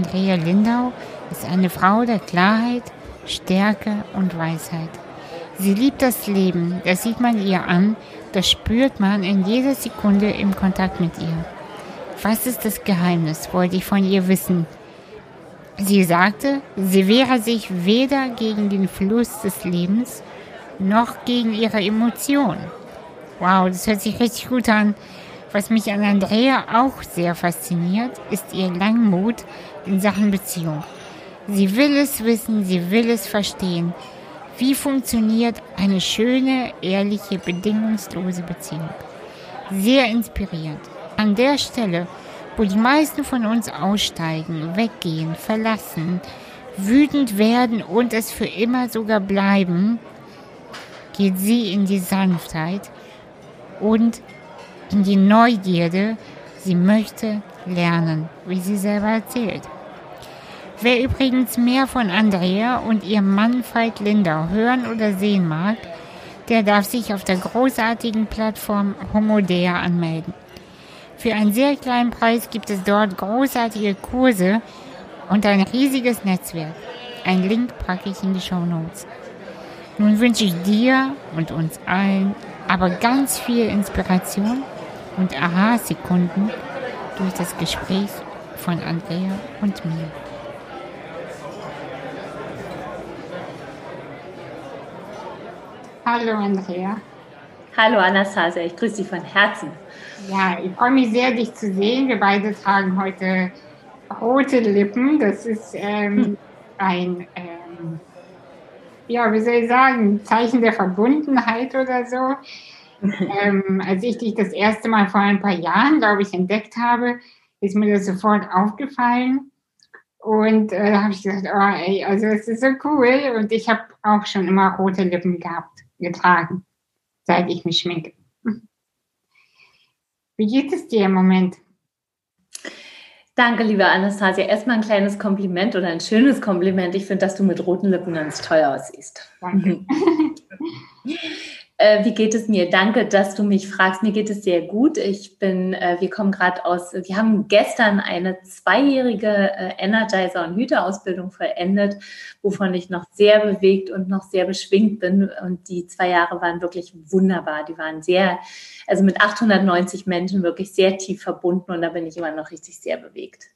Andrea Lindau ist eine Frau der Klarheit, Stärke und Weisheit. Sie liebt das Leben, das sieht man ihr an, das spürt man in jeder Sekunde im Kontakt mit ihr. Was ist das Geheimnis, wollte ich von ihr wissen. Sie sagte, sie wehre sich weder gegen den Fluss des Lebens noch gegen ihre Emotionen. Wow, das hört sich richtig gut an. Was mich an Andrea auch sehr fasziniert, ist ihr Langmut in Sachen Beziehung. Sie will es wissen, sie will es verstehen. Wie funktioniert eine schöne, ehrliche, bedingungslose Beziehung? Sehr inspirierend. An der Stelle, wo die meisten von uns aussteigen, weggehen, verlassen, wütend werden und es für immer sogar bleiben, geht sie in die Sanftheit und in die Neugierde. Sie möchte lernen, wie sie selber erzählt. Wer übrigens mehr von Andrea und ihrem Mann Veit Lindau hören oder sehen mag, der darf sich auf der großartigen Plattform Homodea anmelden. Für einen sehr kleinen Preis gibt es dort großartige Kurse und ein riesiges Netzwerk. Ein Link packe ich in die Show Notes. Nun wünsche ich dir und uns allen aber ganz viel Inspiration und Aha-Sekunden durch das Gespräch von Andrea und mir. Hallo Andrea. Hallo Anastasia, ich grüße dich von Herzen. Ja, ich freue mich sehr, dich zu sehen. Wir beide tragen heute rote Lippen. Das ist ähm, hm. ein, ähm, ja, wie soll ich sagen, Zeichen der Verbundenheit oder so. Ähm, als ich dich das erste Mal vor ein paar Jahren, glaube ich, entdeckt habe, ist mir das sofort aufgefallen. Und äh, da habe ich gesagt, oh ey, also es ist so cool. Und ich habe auch schon immer rote Lippen gehabt getragen, seit ich mich schminke. Wie geht es dir im Moment? Danke, liebe Anastasia. Erstmal ein kleines Kompliment oder ein schönes Kompliment. Ich finde, dass du mit roten Lippen ganz toll aussiehst. Danke. Äh, wie geht es mir? Danke, dass du mich fragst. Mir geht es sehr gut. Ich bin, äh, wir kommen gerade aus, wir haben gestern eine zweijährige äh, Energizer- und Hüterausbildung vollendet, wovon ich noch sehr bewegt und noch sehr beschwingt bin. Und die zwei Jahre waren wirklich wunderbar. Die waren sehr, also mit 890 Menschen wirklich sehr tief verbunden und da bin ich immer noch richtig sehr bewegt.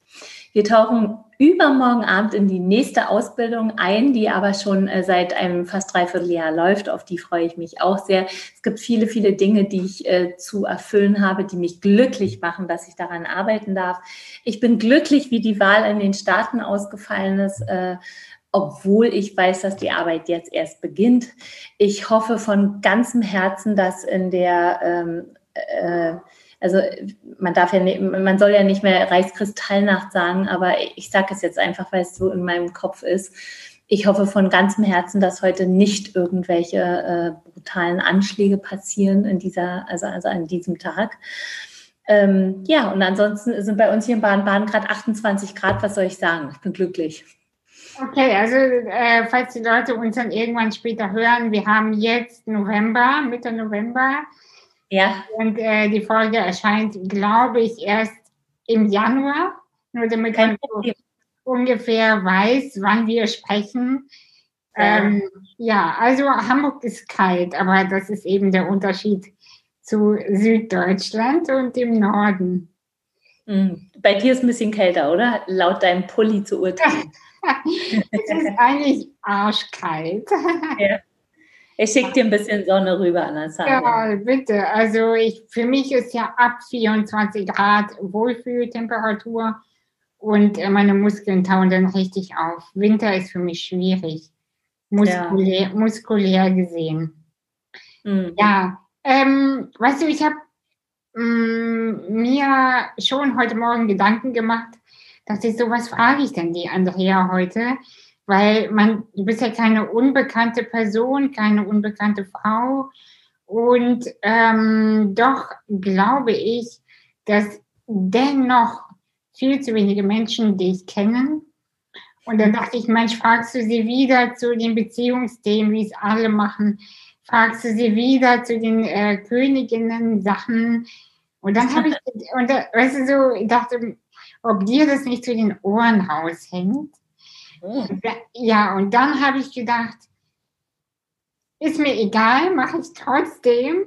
Wir tauchen übermorgen Abend in die nächste Ausbildung ein, die aber schon äh, seit einem fast dreiviertel Jahr läuft. Auf die freue ich mich auch sehr. Es gibt viele, viele Dinge, die ich äh, zu erfüllen habe, die mich glücklich machen, dass ich daran arbeiten darf. Ich bin glücklich, wie die Wahl in den Staaten ausgefallen ist. Äh, obwohl ich weiß, dass die Arbeit jetzt erst beginnt. Ich hoffe von ganzem Herzen, dass in der ähm, äh, also man darf ja nicht, man soll ja nicht mehr Reichskristallnacht sagen, aber ich sage es jetzt einfach, weil es so in meinem Kopf ist. Ich hoffe von ganzem Herzen, dass heute nicht irgendwelche äh, brutalen Anschläge passieren in dieser, also, also an diesem Tag. Ähm, ja, und ansonsten sind bei uns hier in Baden-Baden gerade 28 Grad. Was soll ich sagen? Ich bin glücklich. Okay, also äh, falls die Leute uns dann irgendwann später hören, wir haben jetzt November, Mitte November. Ja. Und äh, die Folge erscheint, glaube ich, erst im Januar, nur damit man so ungefähr weiß, wann wir sprechen. Ja. Ähm, ja, also Hamburg ist kalt, aber das ist eben der Unterschied zu Süddeutschland und dem Norden. Hm. Bei dir ist ein bisschen kälter, oder? Laut deinem Pulli zu urteilen. es ist eigentlich arschkalt. Ja. Ich schicke dir ein bisschen Sonne rüber, Anastasia. Ja, bitte. Also ich, für mich ist ja ab 24 Grad Wohlfühltemperatur und äh, meine Muskeln tauen dann richtig auf. Winter ist für mich schwierig, muskulär, ja. muskulär gesehen. Mhm. Ja, ähm, weißt du, ich habe mm, mir schon heute Morgen Gedanken gemacht, dass ich so, was frage ich denn die Andrea heute? Weil man, du bist ja keine unbekannte Person, keine unbekannte Frau. Und ähm, doch glaube ich, dass dennoch viel zu wenige Menschen dich kennen. Und dann dachte ich, Mensch, fragst du sie wieder zu den Beziehungsthemen, wie es alle machen, fragst du sie wieder zu den äh, Königinnen Sachen. Und dann habe ich, und da, weißt du so, ich dachte, ob dir das nicht zu den Ohren raushängt. Ja, und dann habe ich gedacht, ist mir egal, mache ich trotzdem,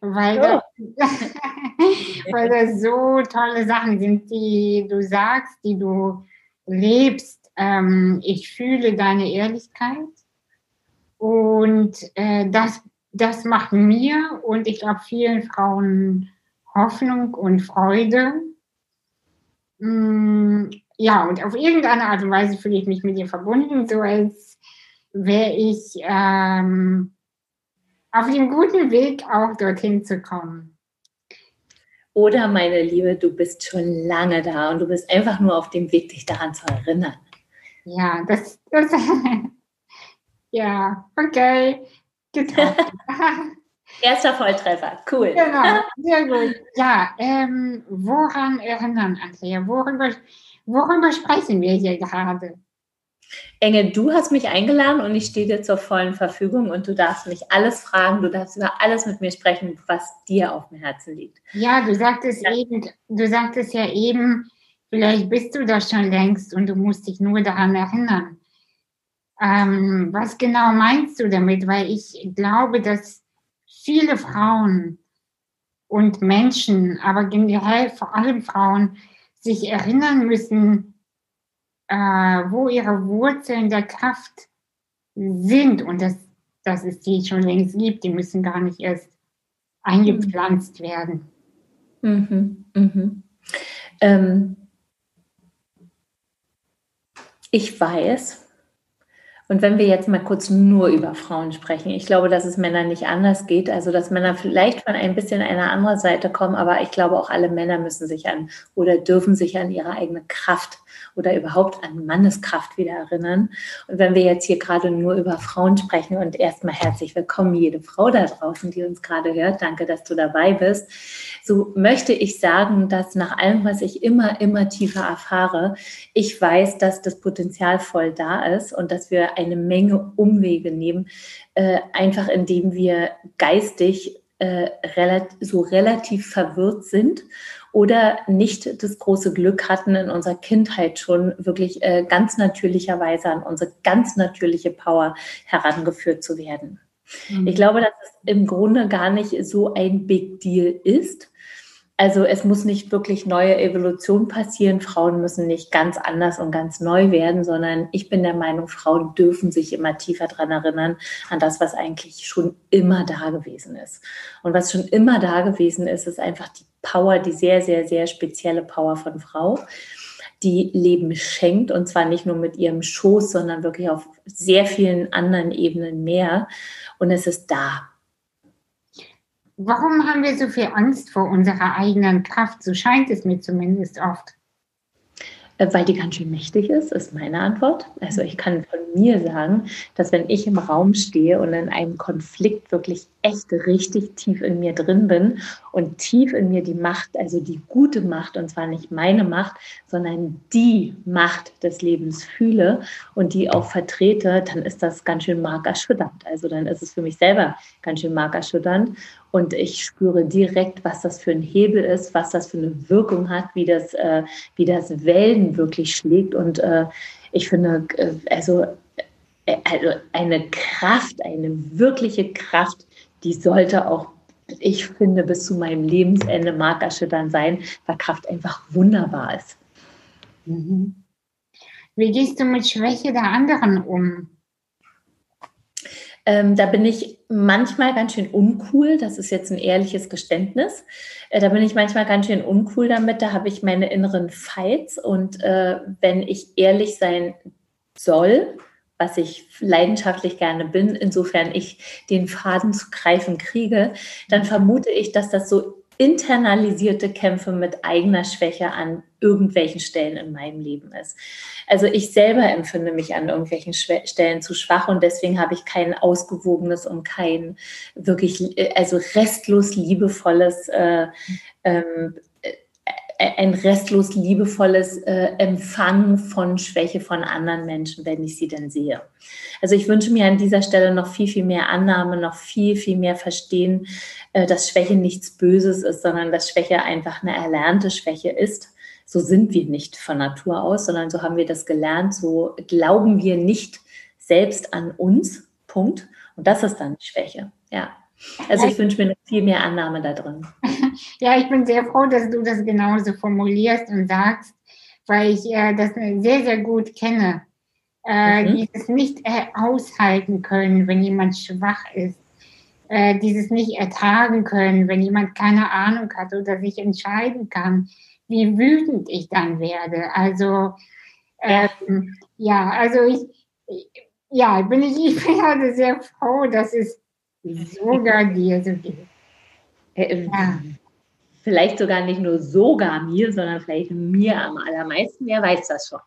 weil, oh. das, weil das so tolle Sachen sind, die du sagst, die du lebst. Ähm, ich fühle deine Ehrlichkeit und äh, das, das macht mir und ich glaube vielen Frauen Hoffnung und Freude. Mm, ja, und auf irgendeine Art und Weise fühle ich mich mit dir verbunden, so als wäre ich ähm, auf dem guten Weg, auch dorthin zu kommen. Oder, meine Liebe, du bist schon lange da und du bist einfach nur auf dem Weg, dich daran zu erinnern. Ja, das, das ja, okay. Erster Volltreffer, cool. Genau, sehr gut. Ja, ähm, woran erinnern, Andrea? Worüber, worüber sprechen wir hier gerade? Enge, du hast mich eingeladen und ich stehe dir zur vollen Verfügung und du darfst mich alles fragen, du darfst über alles mit mir sprechen, was dir auf dem Herzen liegt. Ja, du sagtest ja. eben, du sagtest ja eben, vielleicht bist du das schon längst und du musst dich nur daran erinnern. Ähm, was genau meinst du damit? Weil ich glaube, dass viele Frauen und Menschen, aber generell vor allem Frauen, sich erinnern müssen, äh, wo ihre Wurzeln der Kraft sind und dass, dass es die schon längst gibt. Die müssen gar nicht erst eingepflanzt mhm. werden. Mhm, mhm. Ähm, ich weiß, und wenn wir jetzt mal kurz nur über Frauen sprechen, ich glaube, dass es Männern nicht anders geht. Also, dass Männer vielleicht von ein bisschen einer anderen Seite kommen, aber ich glaube, auch alle Männer müssen sich an oder dürfen sich an ihre eigene Kraft oder überhaupt an Manneskraft wieder erinnern. Und wenn wir jetzt hier gerade nur über Frauen sprechen und erstmal herzlich willkommen, jede Frau da draußen, die uns gerade hört, danke, dass du dabei bist, so möchte ich sagen, dass nach allem, was ich immer, immer tiefer erfahre, ich weiß, dass das Potenzial voll da ist und dass wir eine Menge Umwege nehmen, äh, einfach indem wir geistig äh, relativ, so relativ verwirrt sind oder nicht das große Glück hatten, in unserer Kindheit schon wirklich äh, ganz natürlicherweise an unsere ganz natürliche Power herangeführt zu werden. Mhm. Ich glaube, dass es im Grunde gar nicht so ein Big Deal ist, also es muss nicht wirklich neue Evolution passieren. Frauen müssen nicht ganz anders und ganz neu werden, sondern ich bin der Meinung, Frauen dürfen sich immer tiefer daran erinnern, an das, was eigentlich schon immer da gewesen ist. Und was schon immer da gewesen ist, ist einfach die Power, die sehr, sehr, sehr spezielle Power von Frau, die Leben schenkt und zwar nicht nur mit ihrem Schoß, sondern wirklich auf sehr vielen anderen Ebenen mehr. Und es ist da. Warum haben wir so viel Angst vor unserer eigenen Kraft? So scheint es mir zumindest oft. Äh, weil die ganz schön mächtig ist, ist meine Antwort. Also ich kann von mir sagen, dass wenn ich im Raum stehe und in einem Konflikt wirklich echt richtig tief in mir drin bin und tief in mir die Macht, also die gute Macht, und zwar nicht meine Macht, sondern die Macht des Lebens fühle und die auch vertrete, dann ist das ganz schön markerschütternd. Also dann ist es für mich selber ganz schön markerschütternd. Und ich spüre direkt, was das für ein Hebel ist, was das für eine Wirkung hat, wie das, äh, wie das Wellen wirklich schlägt. Und äh, ich finde, äh, also, äh, also eine Kraft, eine wirkliche Kraft, die sollte auch, ich finde, bis zu meinem Lebensende markerschütternd sein, weil Kraft einfach wunderbar ist. Mhm. Wie gehst du mit Schwäche der anderen um? Ähm, da bin ich manchmal ganz schön uncool. Das ist jetzt ein ehrliches Geständnis. Äh, da bin ich manchmal ganz schön uncool damit. Da habe ich meine inneren Fights. Und äh, wenn ich ehrlich sein soll, was ich leidenschaftlich gerne bin, insofern ich den Faden zu greifen kriege, dann vermute ich, dass das so internalisierte Kämpfe mit eigener Schwäche an irgendwelchen Stellen in meinem Leben ist. Also ich selber empfinde mich an irgendwelchen Schwä Stellen zu schwach und deswegen habe ich kein ausgewogenes und kein wirklich, äh, also restlos liebevolles äh, ähm, ein restlos liebevolles äh, Empfangen von Schwäche von anderen Menschen, wenn ich sie denn sehe. Also ich wünsche mir an dieser Stelle noch viel, viel mehr Annahme, noch viel, viel mehr Verstehen, äh, dass Schwäche nichts Böses ist, sondern dass Schwäche einfach eine erlernte Schwäche ist. so sind wir nicht von Natur aus, sondern so haben wir das gelernt, so glauben wir nicht selbst an uns. Punkt. Und das ist dann die Schwäche. Ja. Also ich wünsche mir viel mehr Annahme da drin. Ja, ich bin sehr froh, dass du das genauso formulierst und sagst, weil ich äh, das sehr, sehr gut kenne. Äh, mhm. Dieses nicht äh, aushalten können, wenn jemand schwach ist. Äh, dieses nicht ertragen können, wenn jemand keine Ahnung hat oder sich entscheiden kann, wie wütend ich dann werde. Also, ähm, ja, also ich, ja, bin ich, ich bin also sehr froh, dass es sogar dir so geht. Äh, ja. Vielleicht sogar nicht nur sogar mir, sondern vielleicht mir am allermeisten. Wer weiß das schon.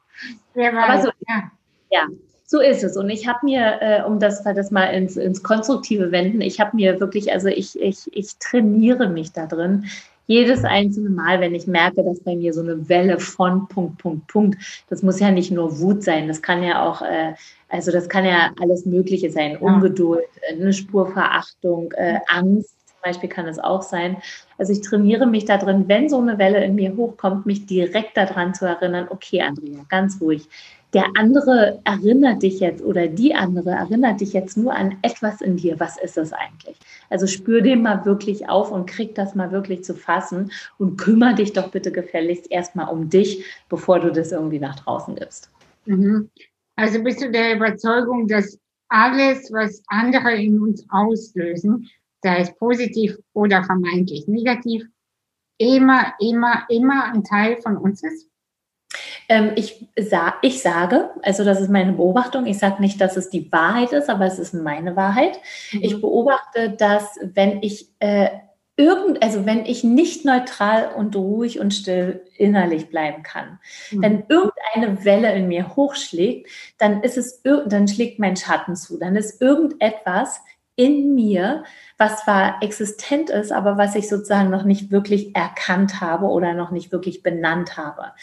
Wer weiß, Aber so, ja. ja, so ist es. Und ich habe mir, äh, um das, das mal ins, ins Konstruktive wenden, ich habe mir wirklich, also ich, ich, ich trainiere mich da drin, jedes einzelne Mal, wenn ich merke, dass bei mir so eine Welle von Punkt, Punkt, Punkt, das muss ja nicht nur Wut sein, das kann ja auch, äh, also das kann ja alles Mögliche sein, Ungeduld, eine Spurverachtung, äh, Angst Beispiel kann es auch sein. Also ich trainiere mich da drin, wenn so eine Welle in mir hochkommt, mich direkt daran zu erinnern, okay, Andrea, ganz ruhig, der andere erinnert dich jetzt oder die andere erinnert dich jetzt nur an etwas in dir. Was ist das eigentlich? Also spür den mal wirklich auf und krieg das mal wirklich zu fassen und kümmere dich doch bitte gefälligst erstmal um dich, bevor du das irgendwie nach draußen gibst. Mhm. Also bist du der Überzeugung, dass alles, was andere in uns auslösen, sei es positiv oder vermeintlich negativ, immer, immer, immer ein Teil von uns ist? Ähm, ich, sa ich sage, also das ist meine Beobachtung, ich sage nicht, dass es die Wahrheit ist, aber es ist meine Wahrheit. Mhm. Ich beobachte, dass wenn ich äh, irgend, also wenn ich nicht neutral und ruhig und still innerlich bleiben kann, mhm. wenn irgendeine Welle in mir hochschlägt, dann ist es, dann schlägt mein Schatten zu, dann ist irgendetwas in mir, was zwar existent ist, aber was ich sozusagen noch nicht wirklich erkannt habe oder noch nicht wirklich benannt habe.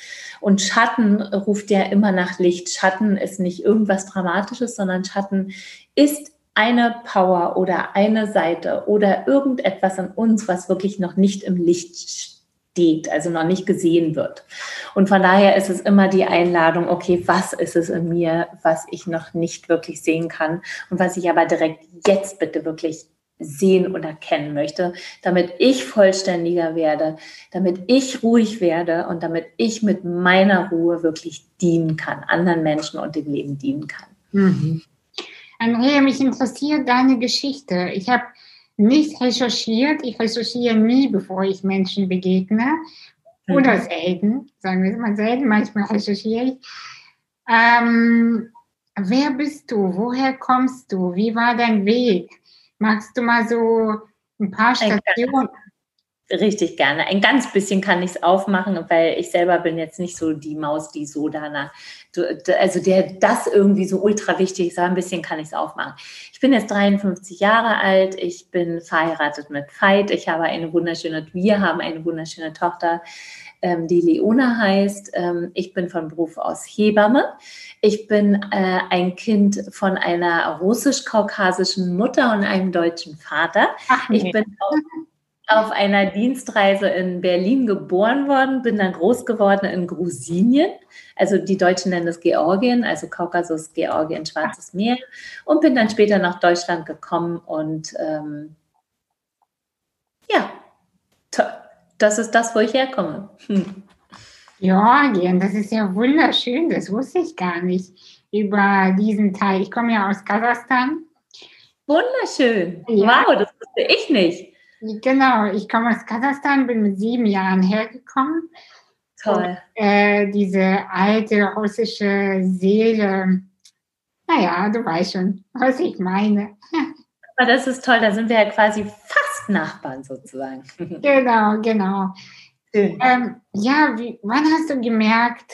Und Schatten ruft ja immer nach Licht. Schatten ist nicht irgendwas Dramatisches, sondern Schatten ist eine Power oder eine Seite oder irgendetwas an uns, was wirklich noch nicht im Licht steht, also noch nicht gesehen wird. Und von daher ist es immer die Einladung, okay, was ist es in mir, was ich noch nicht wirklich sehen kann und was ich aber direkt jetzt bitte wirklich sehen und erkennen möchte, damit ich vollständiger werde, damit ich ruhig werde und damit ich mit meiner Ruhe wirklich dienen kann, anderen Menschen und dem Leben dienen kann. Mhm. Andrea, mich interessiert deine Geschichte. Ich habe nicht recherchiert. Ich recherchiere nie, bevor ich Menschen begegne. Mhm. Oder selten, sagen wir es mal selten, manchmal recherchiere ich. Ähm, wer bist du? Woher kommst du? Wie war dein Weg? Magst du mal so ein paar Stationen? Richtig gerne. Ein ganz bisschen kann ich es aufmachen, weil ich selber bin jetzt nicht so die Maus, die so danach, also der das irgendwie so ultra wichtig ist, aber ein bisschen kann ich es aufmachen. Ich bin jetzt 53 Jahre alt, ich bin verheiratet mit Veit, ich habe eine wunderschöne, wir haben eine wunderschöne Tochter, ähm, die Leona heißt. Ähm, ich bin von Beruf aus Hebamme. Ich bin äh, ein Kind von einer russisch-kaukasischen Mutter und einem deutschen Vater. Ach, nee. Ich bin auch auf einer Dienstreise in Berlin geboren worden, bin dann groß geworden in Grusinien. Also die Deutschen nennen es Georgien, also Kaukasus, Georgien, Schwarzes Meer. Und bin dann später nach Deutschland gekommen und ähm, ja, das ist das, wo ich herkomme. Hm. Georgien, das ist ja wunderschön, das wusste ich gar nicht über diesen Teil. Ich komme ja aus Kasachstan. Wunderschön. Ja. Wow, das wusste ich nicht. Genau, ich komme aus Kasachstan, bin mit sieben Jahren hergekommen. Toll. Und, äh, diese alte russische Seele, naja, du weißt schon, was ich meine. Aber das ist toll, da sind wir ja quasi fast Nachbarn sozusagen. Genau, genau. Ähm, ja, wie, wann hast du gemerkt,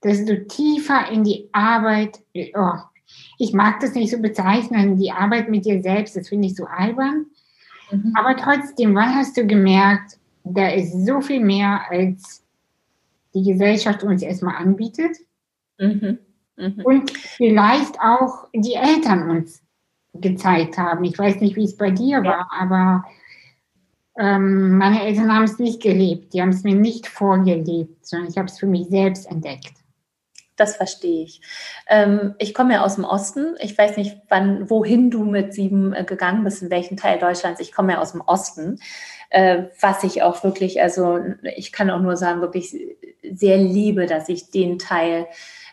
dass du tiefer in die Arbeit, oh, ich mag das nicht so bezeichnen, die Arbeit mit dir selbst, das finde ich so albern, Mhm. Aber trotzdem, wann hast du gemerkt, da ist so viel mehr, als die Gesellschaft uns erstmal anbietet? Mhm. Mhm. Und vielleicht auch die Eltern uns gezeigt haben. Ich weiß nicht, wie es bei dir ja. war, aber ähm, meine Eltern haben es nicht gelebt, die haben es mir nicht vorgelebt, sondern ich habe es für mich selbst entdeckt. Das verstehe ich. Ähm, ich komme ja aus dem Osten. Ich weiß nicht, wann, wohin du mit sieben äh, gegangen bist, in welchen Teil Deutschlands. Ich komme ja aus dem Osten, äh, was ich auch wirklich, also ich kann auch nur sagen, wirklich sehr liebe, dass ich den Teil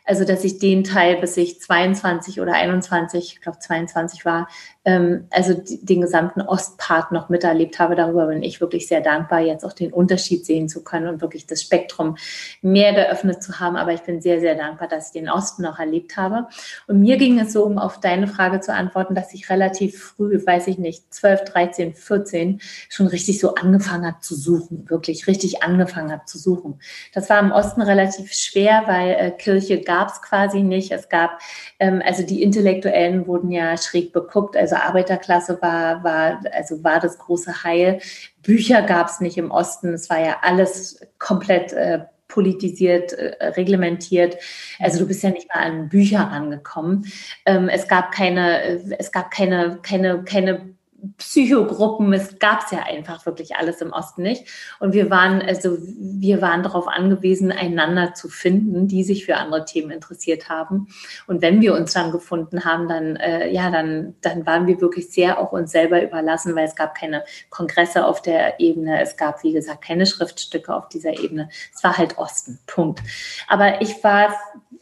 also, dass ich den Teil, bis ich 22 oder 21, ich glaube 22 war, ähm, also den gesamten Ostpart noch miterlebt habe. Darüber bin ich wirklich sehr dankbar, jetzt auch den Unterschied sehen zu können und wirklich das Spektrum mehr geöffnet zu haben. Aber ich bin sehr, sehr dankbar, dass ich den Osten noch erlebt habe. Und mir ging es so, um auf deine Frage zu antworten, dass ich relativ früh, weiß ich nicht, 12, 13, 14 schon richtig so angefangen habe zu suchen, wirklich richtig angefangen habe zu suchen. Das war im Osten relativ schwer, weil äh, Kirche gab es quasi nicht. Es gab, ähm, also die Intellektuellen wurden ja schräg beguckt, also also Arbeiterklasse war, war, also war das große Heil. Bücher gab es nicht im Osten. Es war ja alles komplett äh, politisiert, äh, reglementiert. Also du bist ja nicht mal an Bücher rangekommen. Ähm, es gab keine, es gab keine, keine, keine Psychogruppen, es gab es ja einfach wirklich alles im Osten nicht. Und wir waren, also wir waren darauf angewiesen, einander zu finden, die sich für andere Themen interessiert haben. Und wenn wir uns dann gefunden haben, dann, äh, ja, dann, dann waren wir wirklich sehr auch uns selber überlassen, weil es gab keine Kongresse auf der Ebene, es gab, wie gesagt, keine Schriftstücke auf dieser Ebene. Es war halt Osten, Punkt. Aber ich war,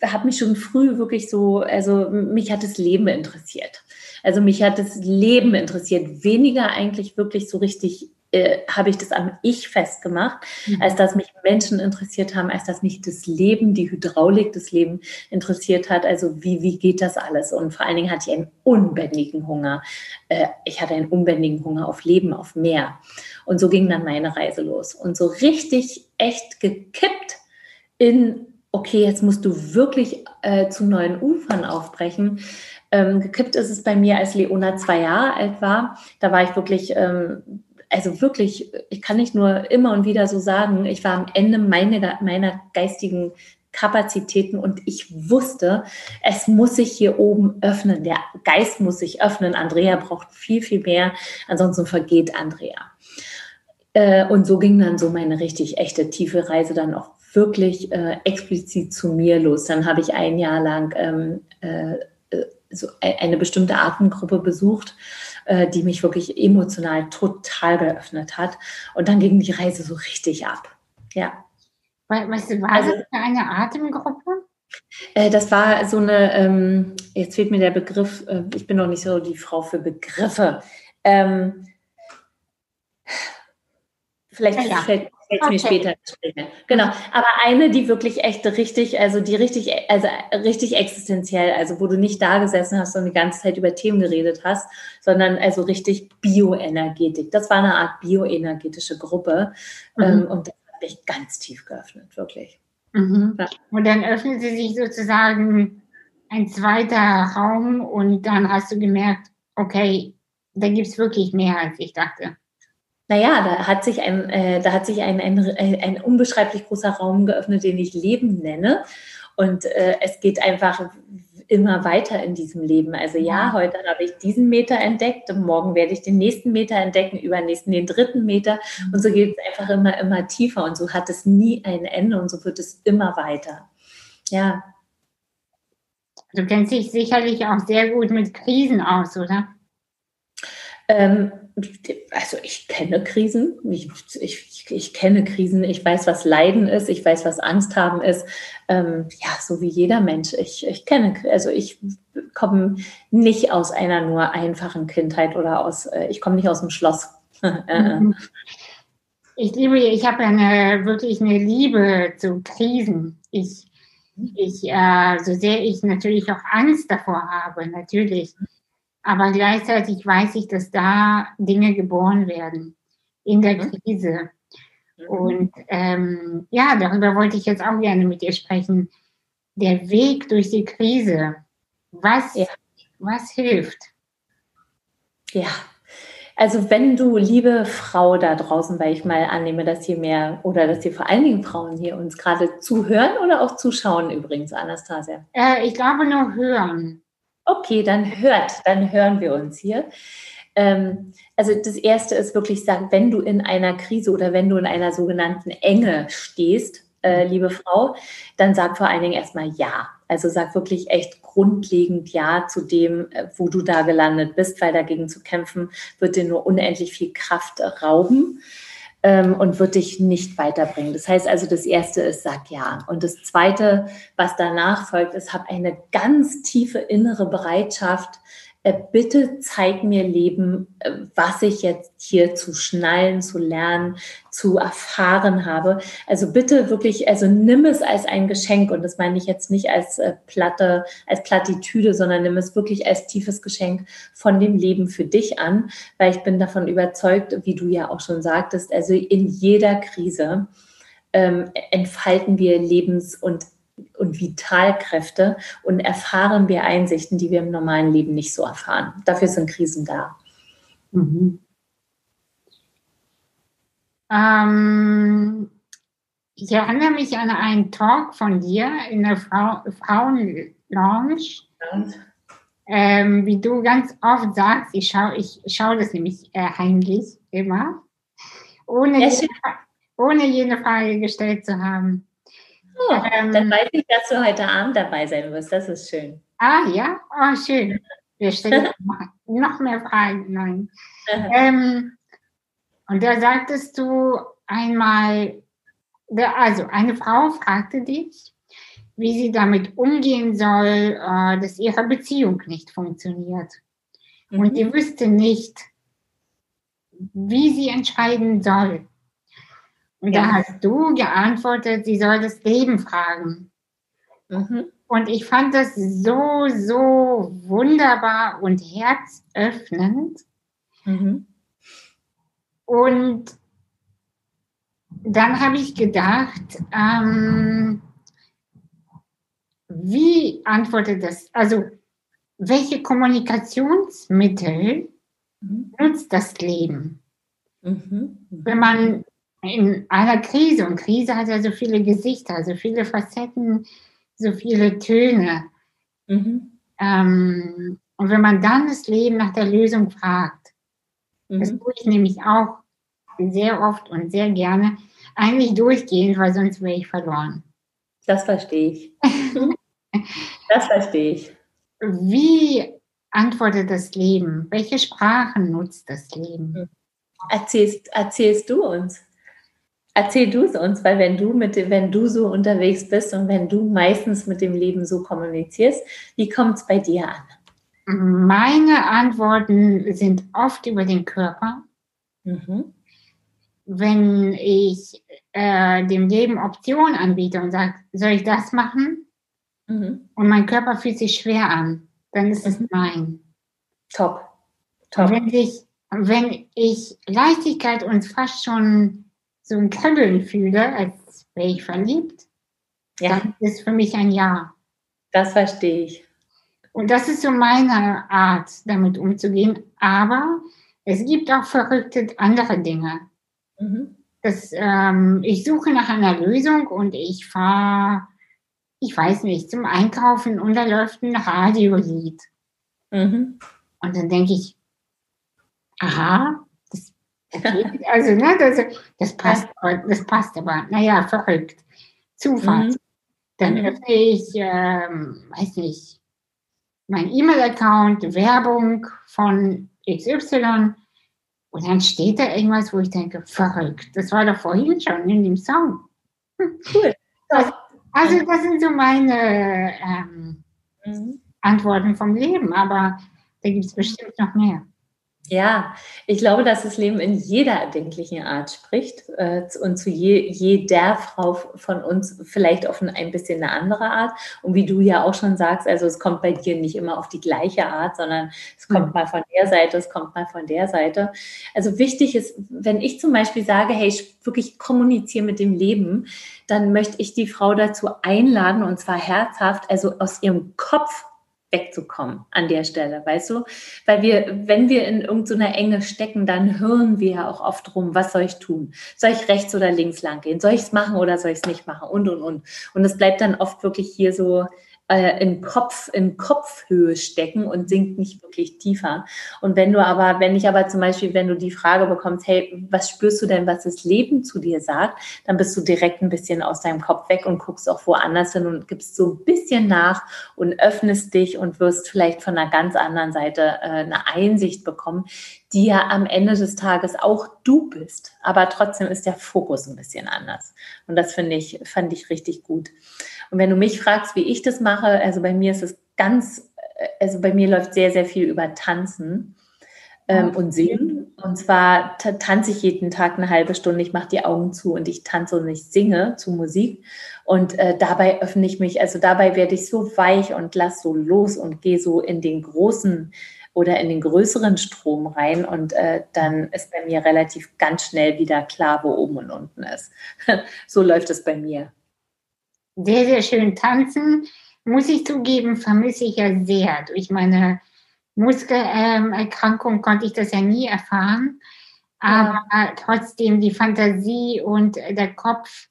habe mich schon früh wirklich so, also mich hat das Leben interessiert. Also mich hat das Leben interessiert, weniger eigentlich wirklich so richtig äh, habe ich das am Ich festgemacht, mhm. als dass mich Menschen interessiert haben, als dass mich das Leben, die Hydraulik des Lebens interessiert hat. Also wie, wie geht das alles? Und vor allen Dingen hatte ich einen unbändigen Hunger. Äh, ich hatte einen unbändigen Hunger auf Leben, auf Meer. Und so ging dann meine Reise los. Und so richtig, echt gekippt in, okay, jetzt musst du wirklich äh, zu neuen Ufern aufbrechen ähm, gekippt ist es bei mir, als Leona zwei Jahre alt war. Da war ich wirklich, ähm, also wirklich, ich kann nicht nur immer und wieder so sagen, ich war am Ende meine, meiner geistigen Kapazitäten und ich wusste, es muss sich hier oben öffnen. Der Geist muss sich öffnen. Andrea braucht viel, viel mehr. Ansonsten vergeht Andrea. Äh, und so ging dann so meine richtig echte tiefe Reise dann auch wirklich äh, explizit zu mir los. Dann habe ich ein Jahr lang ähm, äh, so eine bestimmte Atemgruppe besucht, äh, die mich wirklich emotional total geöffnet hat. Und dann ging die Reise so richtig ab. Ja. Was war also, das für eine Atemgruppe? Äh, das war so eine, ähm, jetzt fehlt mir der Begriff, äh, ich bin noch nicht so die Frau für Begriffe. Ähm, vielleicht ja, ja. fällt fällt okay. mir später Genau. Aber eine, die wirklich echt richtig, also die richtig, also richtig existenziell, also wo du nicht da gesessen hast und die ganze Zeit über Themen geredet hast, sondern also richtig Bioenergetik. Das war eine Art bioenergetische Gruppe. Mhm. Ähm, und das hat mich ganz tief geöffnet, wirklich. Mhm. Ja. Und dann öffnete sich sozusagen ein zweiter Raum und dann hast du gemerkt, okay, da gibt es wirklich mehr, als ich dachte naja, da hat sich ein, äh, da hat sich ein, ein, ein unbeschreiblich großer Raum geöffnet, den ich Leben nenne. Und äh, es geht einfach immer weiter in diesem Leben. Also ja, heute habe ich diesen Meter entdeckt, morgen werde ich den nächsten Meter entdecken, übernächsten den dritten Meter. Und so geht es einfach immer, immer tiefer. Und so hat es nie ein Ende und so wird es immer weiter. Ja. Du kennst dich sicherlich auch sehr gut mit Krisen aus, oder? Ähm, also ich kenne Krisen, ich, ich, ich, kenne Krisen, ich weiß, was Leiden ist, ich weiß, was Angst haben ist. Ähm, ja, so wie jeder Mensch. Ich, ich kenne, also ich komme nicht aus einer nur einfachen Kindheit oder aus, äh, ich komme nicht aus dem Schloss. Äh, äh. Mhm. ich liebe, ich habe eine wirklich eine Liebe zu Krisen. Ich, ich, äh, so sehr ich natürlich auch Angst davor habe, natürlich. Aber gleichzeitig weiß ich, dass da Dinge geboren werden in der mhm. Krise. Mhm. Und ähm, ja, darüber wollte ich jetzt auch gerne mit dir sprechen. Der Weg durch die Krise. Was, ja. was hilft? Ja, also wenn du, liebe Frau da draußen, weil ich mal annehme, dass hier mehr oder dass hier vor allen Dingen Frauen hier uns gerade zuhören oder auch zuschauen übrigens, Anastasia? Äh, ich glaube nur hören. Okay, dann hört, dann hören wir uns hier. Ähm, also das Erste ist wirklich sagen, wenn du in einer Krise oder wenn du in einer sogenannten Enge stehst, äh, liebe Frau, dann sag vor allen Dingen erstmal Ja. Also sag wirklich echt grundlegend Ja zu dem, äh, wo du da gelandet bist, weil dagegen zu kämpfen wird dir nur unendlich viel Kraft rauben ähm, und wird dich nicht weiterbringen. Das heißt also, das Erste ist, sag Ja. Und das Zweite, was danach folgt, ist, hab eine ganz tiefe innere Bereitschaft, bitte zeig mir Leben, äh, was ich jetzt hier zu schnallen, zu lernen, zu erfahren habe. Also bitte wirklich, also nimm es als ein Geschenk und das meine ich jetzt nicht als äh, Platte, als Plattitüde, sondern nimm es wirklich als tiefes Geschenk von dem Leben für dich an, weil ich bin davon überzeugt, wie du ja auch schon sagtest, also in jeder Krise ähm, entfalten wir Lebens- und und Vitalkräfte und erfahren wir Einsichten, die wir im normalen Leben nicht so erfahren. Dafür sind Krisen da. Mhm. Ähm, ich erinnere mich an einen Talk von dir in der Frau, Frauenlounge. Ähm, wie du ganz oft sagst, ich schaue ich schau das nämlich äh, heimlich immer, ohne, ja, jede, ohne jede Frage gestellt zu haben. Oh, ähm, dann weiß ich, dass du heute Abend dabei sein wirst. Das ist schön. Ah ja, oh, schön. Wir stellen noch mehr Fragen. Nein. ähm, und da sagtest du einmal, also eine Frau fragte dich, wie sie damit umgehen soll, äh, dass ihre Beziehung nicht funktioniert. Mhm. Und sie wüsste nicht, wie sie entscheiden soll. Und ja. da hast du geantwortet, sie soll das Leben fragen. Mhm. Und ich fand das so, so wunderbar und herzöffnend. Mhm. Und dann habe ich gedacht, ähm, wie antwortet das? Also, welche Kommunikationsmittel mhm. nutzt das Leben? Mhm. Wenn man in einer Krise. Und Krise hat ja so viele Gesichter, so viele Facetten, so viele Töne. Mhm. Ähm, und wenn man dann das Leben nach der Lösung fragt, mhm. das tue ich nämlich auch sehr oft und sehr gerne, eigentlich durchgehend, weil sonst wäre ich verloren. Das verstehe ich. das verstehe ich. Wie antwortet das Leben? Welche Sprachen nutzt das Leben? Erzählst, erzählst du uns? Erzähl du es uns, weil wenn du mit dem, wenn du so unterwegs bist und wenn du meistens mit dem Leben so kommunizierst, wie kommt es bei dir an? Meine Antworten sind oft über den Körper. Mhm. Wenn ich äh, dem Leben Optionen anbiete und sage, soll ich das machen? Mhm. Und mein Körper fühlt sich schwer an, dann ist es mhm. nein. Top. Top. wenn ich, wenn ich Leichtigkeit und fast schon so ein Kribbeln fühle, als wäre ich verliebt, ja. dann ist für mich ein Ja. Das verstehe ich. Und das ist so meine Art, damit umzugehen. Aber es gibt auch verrückte andere Dinge. Mhm. Das, ähm, ich suche nach einer Lösung und ich fahre, ich weiß nicht, zum Einkaufen und da läuft ein Radiolied. Mhm. Und dann denke ich, aha. Also, ne, das, das, passt, das passt aber, naja, verrückt. Zufall. Mhm. Dann öffne ich, ähm, weiß nicht, mein E-Mail-Account, Werbung von XY und dann steht da irgendwas, wo ich denke, verrückt. Das war doch vorhin schon in dem Song. Hm, cool. Also, also, das sind so meine ähm, mhm. Antworten vom Leben, aber da gibt es bestimmt noch mehr. Ja, ich glaube, dass das Leben in jeder erdenklichen Art spricht äh, und zu je, jeder Frau von uns vielleicht auf ein bisschen eine andere Art. Und wie du ja auch schon sagst, also es kommt bei dir nicht immer auf die gleiche Art, sondern es kommt mhm. mal von der Seite, es kommt mal von der Seite. Also wichtig ist, wenn ich zum Beispiel sage, hey, ich wirklich kommuniziere mit dem Leben, dann möchte ich die Frau dazu einladen und zwar herzhaft, also aus ihrem Kopf wegzukommen an der Stelle, weißt du? Weil wir, wenn wir in irgendeiner Enge stecken, dann hören wir ja auch oft rum, was soll ich tun? Soll ich rechts oder links lang gehen? Soll ich es machen oder soll ich es nicht machen? Und, und, und. Und es bleibt dann oft wirklich hier so äh, in Kopf, in Kopfhöhe stecken und sinkt nicht wirklich tiefer. Und wenn du aber, wenn ich aber zum Beispiel, wenn du die Frage bekommst, hey, was spürst du denn, was das Leben zu dir sagt, dann bist du direkt ein bisschen aus deinem Kopf weg und guckst auch woanders hin und gibst so ein bisschen nach und öffnest dich und wirst vielleicht von einer ganz anderen Seite äh, eine Einsicht bekommen, die ja am Ende des Tages auch du bist. Aber trotzdem ist der Fokus ein bisschen anders. Und das finde ich, fand ich richtig gut. Und wenn du mich fragst, wie ich das mache, also bei mir ist es ganz, also bei mir läuft sehr, sehr viel über Tanzen ähm, und Singen. Und zwar tanze ich jeden Tag eine halbe Stunde, ich mache die Augen zu und ich tanze und ich singe zu Musik. Und äh, dabei öffne ich mich, also dabei werde ich so weich und lass so los und gehe so in den großen oder in den größeren Strom rein und äh, dann ist bei mir relativ ganz schnell wieder klar, wo oben und unten ist. so läuft es bei mir sehr, sehr schön tanzen. Muss ich zugeben, vermisse ich ja sehr. Durch meine Muskelerkrankung konnte ich das ja nie erfahren. Aber ja. trotzdem die Fantasie und der Kopf,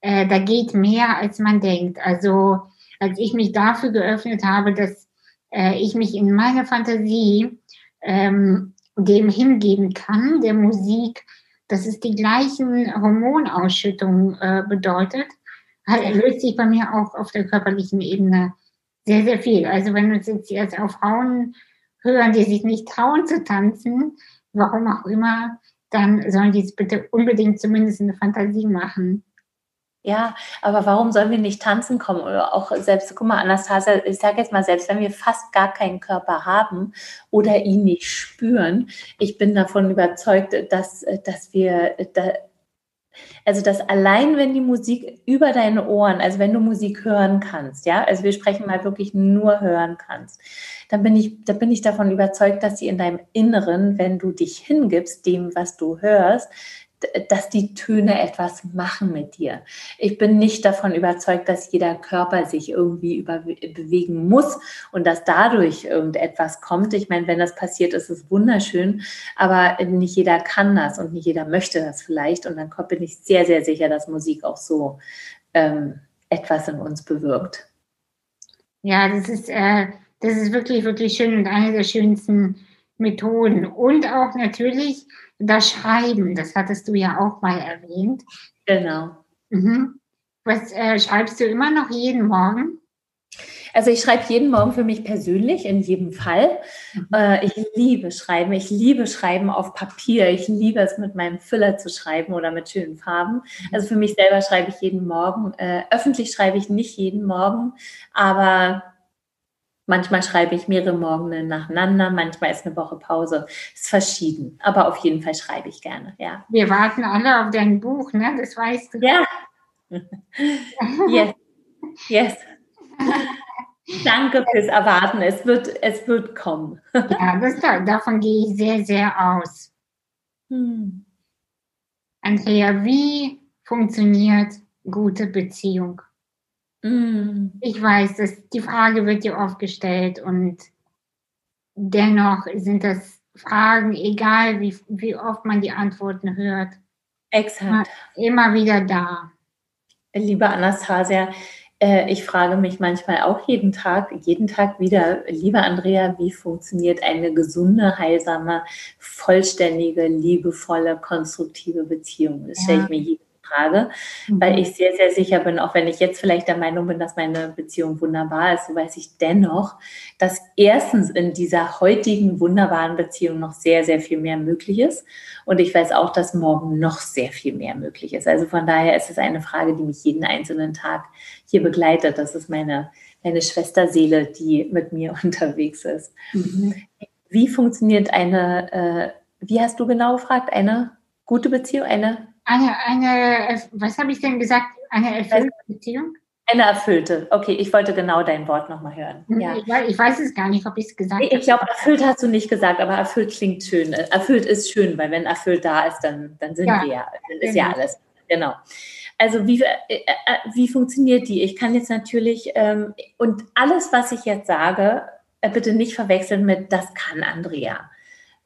äh, da geht mehr, als man denkt. Also als ich mich dafür geöffnet habe, dass äh, ich mich in meiner Fantasie ähm, dem hingeben kann, der Musik, dass es die gleichen Hormonausschüttungen äh, bedeutet halt, löst sich bei mir auch auf der körperlichen Ebene sehr, sehr viel. Also wenn wir uns jetzt auf Frauen hören, die sich nicht trauen zu tanzen, warum auch immer, dann sollen die es bitte unbedingt zumindest eine Fantasie machen. Ja, aber warum sollen wir nicht tanzen kommen? Oder auch selbst, guck mal, Anastasia, ich sage jetzt mal, selbst wenn wir fast gar keinen Körper haben oder ihn nicht spüren, ich bin davon überzeugt, dass, dass wir, da, also dass allein, wenn die Musik über deine Ohren, also wenn du Musik hören kannst, ja, also wir sprechen mal wirklich nur hören kannst, dann bin ich, da bin ich davon überzeugt, dass sie in deinem Inneren, wenn du dich hingibst dem, was du hörst, dass die Töne etwas machen mit dir. Ich bin nicht davon überzeugt, dass jeder Körper sich irgendwie bewegen muss und dass dadurch irgendetwas kommt. Ich meine, wenn das passiert, ist es wunderschön, aber nicht jeder kann das und nicht jeder möchte das vielleicht. Und dann bin ich sehr, sehr sicher, dass Musik auch so ähm, etwas in uns bewirkt. Ja, das ist, äh, das ist wirklich, wirklich schön und eine der schönsten Methoden. Und auch natürlich, das Schreiben, das hattest du ja auch mal erwähnt. Genau. Mhm. Was äh, schreibst du immer noch jeden Morgen? Also ich schreibe jeden Morgen für mich persönlich, in jedem Fall. Mhm. Äh, ich liebe Schreiben. Ich liebe Schreiben auf Papier. Ich liebe es, mit meinem Füller zu schreiben oder mit schönen Farben. Mhm. Also für mich selber schreibe ich jeden Morgen. Äh, öffentlich schreibe ich nicht jeden Morgen, aber Manchmal schreibe ich mehrere Morgen nacheinander, manchmal ist eine Woche Pause. Ist verschieden, aber auf jeden Fall schreibe ich gerne, ja. Wir warten alle auf dein Buch, ne? Das weißt du. Ja. yes. Yes. Danke fürs Erwarten. Es wird, es wird kommen. ja, das, davon gehe ich sehr, sehr aus. Hm. Andrea, wie funktioniert gute Beziehung? Mm. Ich weiß, dass die Frage wird dir oft gestellt und dennoch sind das Fragen, egal wie, wie oft man die Antworten hört. Exakt. Immer wieder da. Liebe Anastasia, äh, ich frage mich manchmal auch jeden Tag, jeden Tag wieder, liebe Andrea, wie funktioniert eine gesunde, heilsame, vollständige, liebevolle, konstruktive Beziehung? Das ja. stelle ich mir jeden Frage, mhm. weil ich sehr, sehr sicher bin, auch wenn ich jetzt vielleicht der Meinung bin, dass meine Beziehung wunderbar ist, so weiß ich dennoch, dass erstens in dieser heutigen wunderbaren Beziehung noch sehr, sehr viel mehr möglich ist. Und ich weiß auch, dass morgen noch sehr viel mehr möglich ist. Also von daher ist es eine Frage, die mich jeden einzelnen Tag hier begleitet. Das ist meine, meine Schwesterseele, die mit mir unterwegs ist. Mhm. Wie funktioniert eine, äh, wie hast du genau gefragt, eine gute Beziehung, eine eine, eine, was habe ich denn gesagt? Eine erfüllte Beziehung? Eine erfüllte. Okay, ich wollte genau dein Wort nochmal hören. Hm, ja. Ich, weiß, ich weiß es gar nicht, ob ich es gesagt habe. Ich glaube, erfüllt hast du nicht gesagt, aber erfüllt klingt schön. Erfüllt ist schön, weil wenn erfüllt da ist, dann, dann sind ja, wir ja. Dann ist genau. ja alles. Genau. Also wie, äh, äh, wie funktioniert die? Ich kann jetzt natürlich, ähm, und alles, was ich jetzt sage, äh, bitte nicht verwechseln mit, das kann Andrea.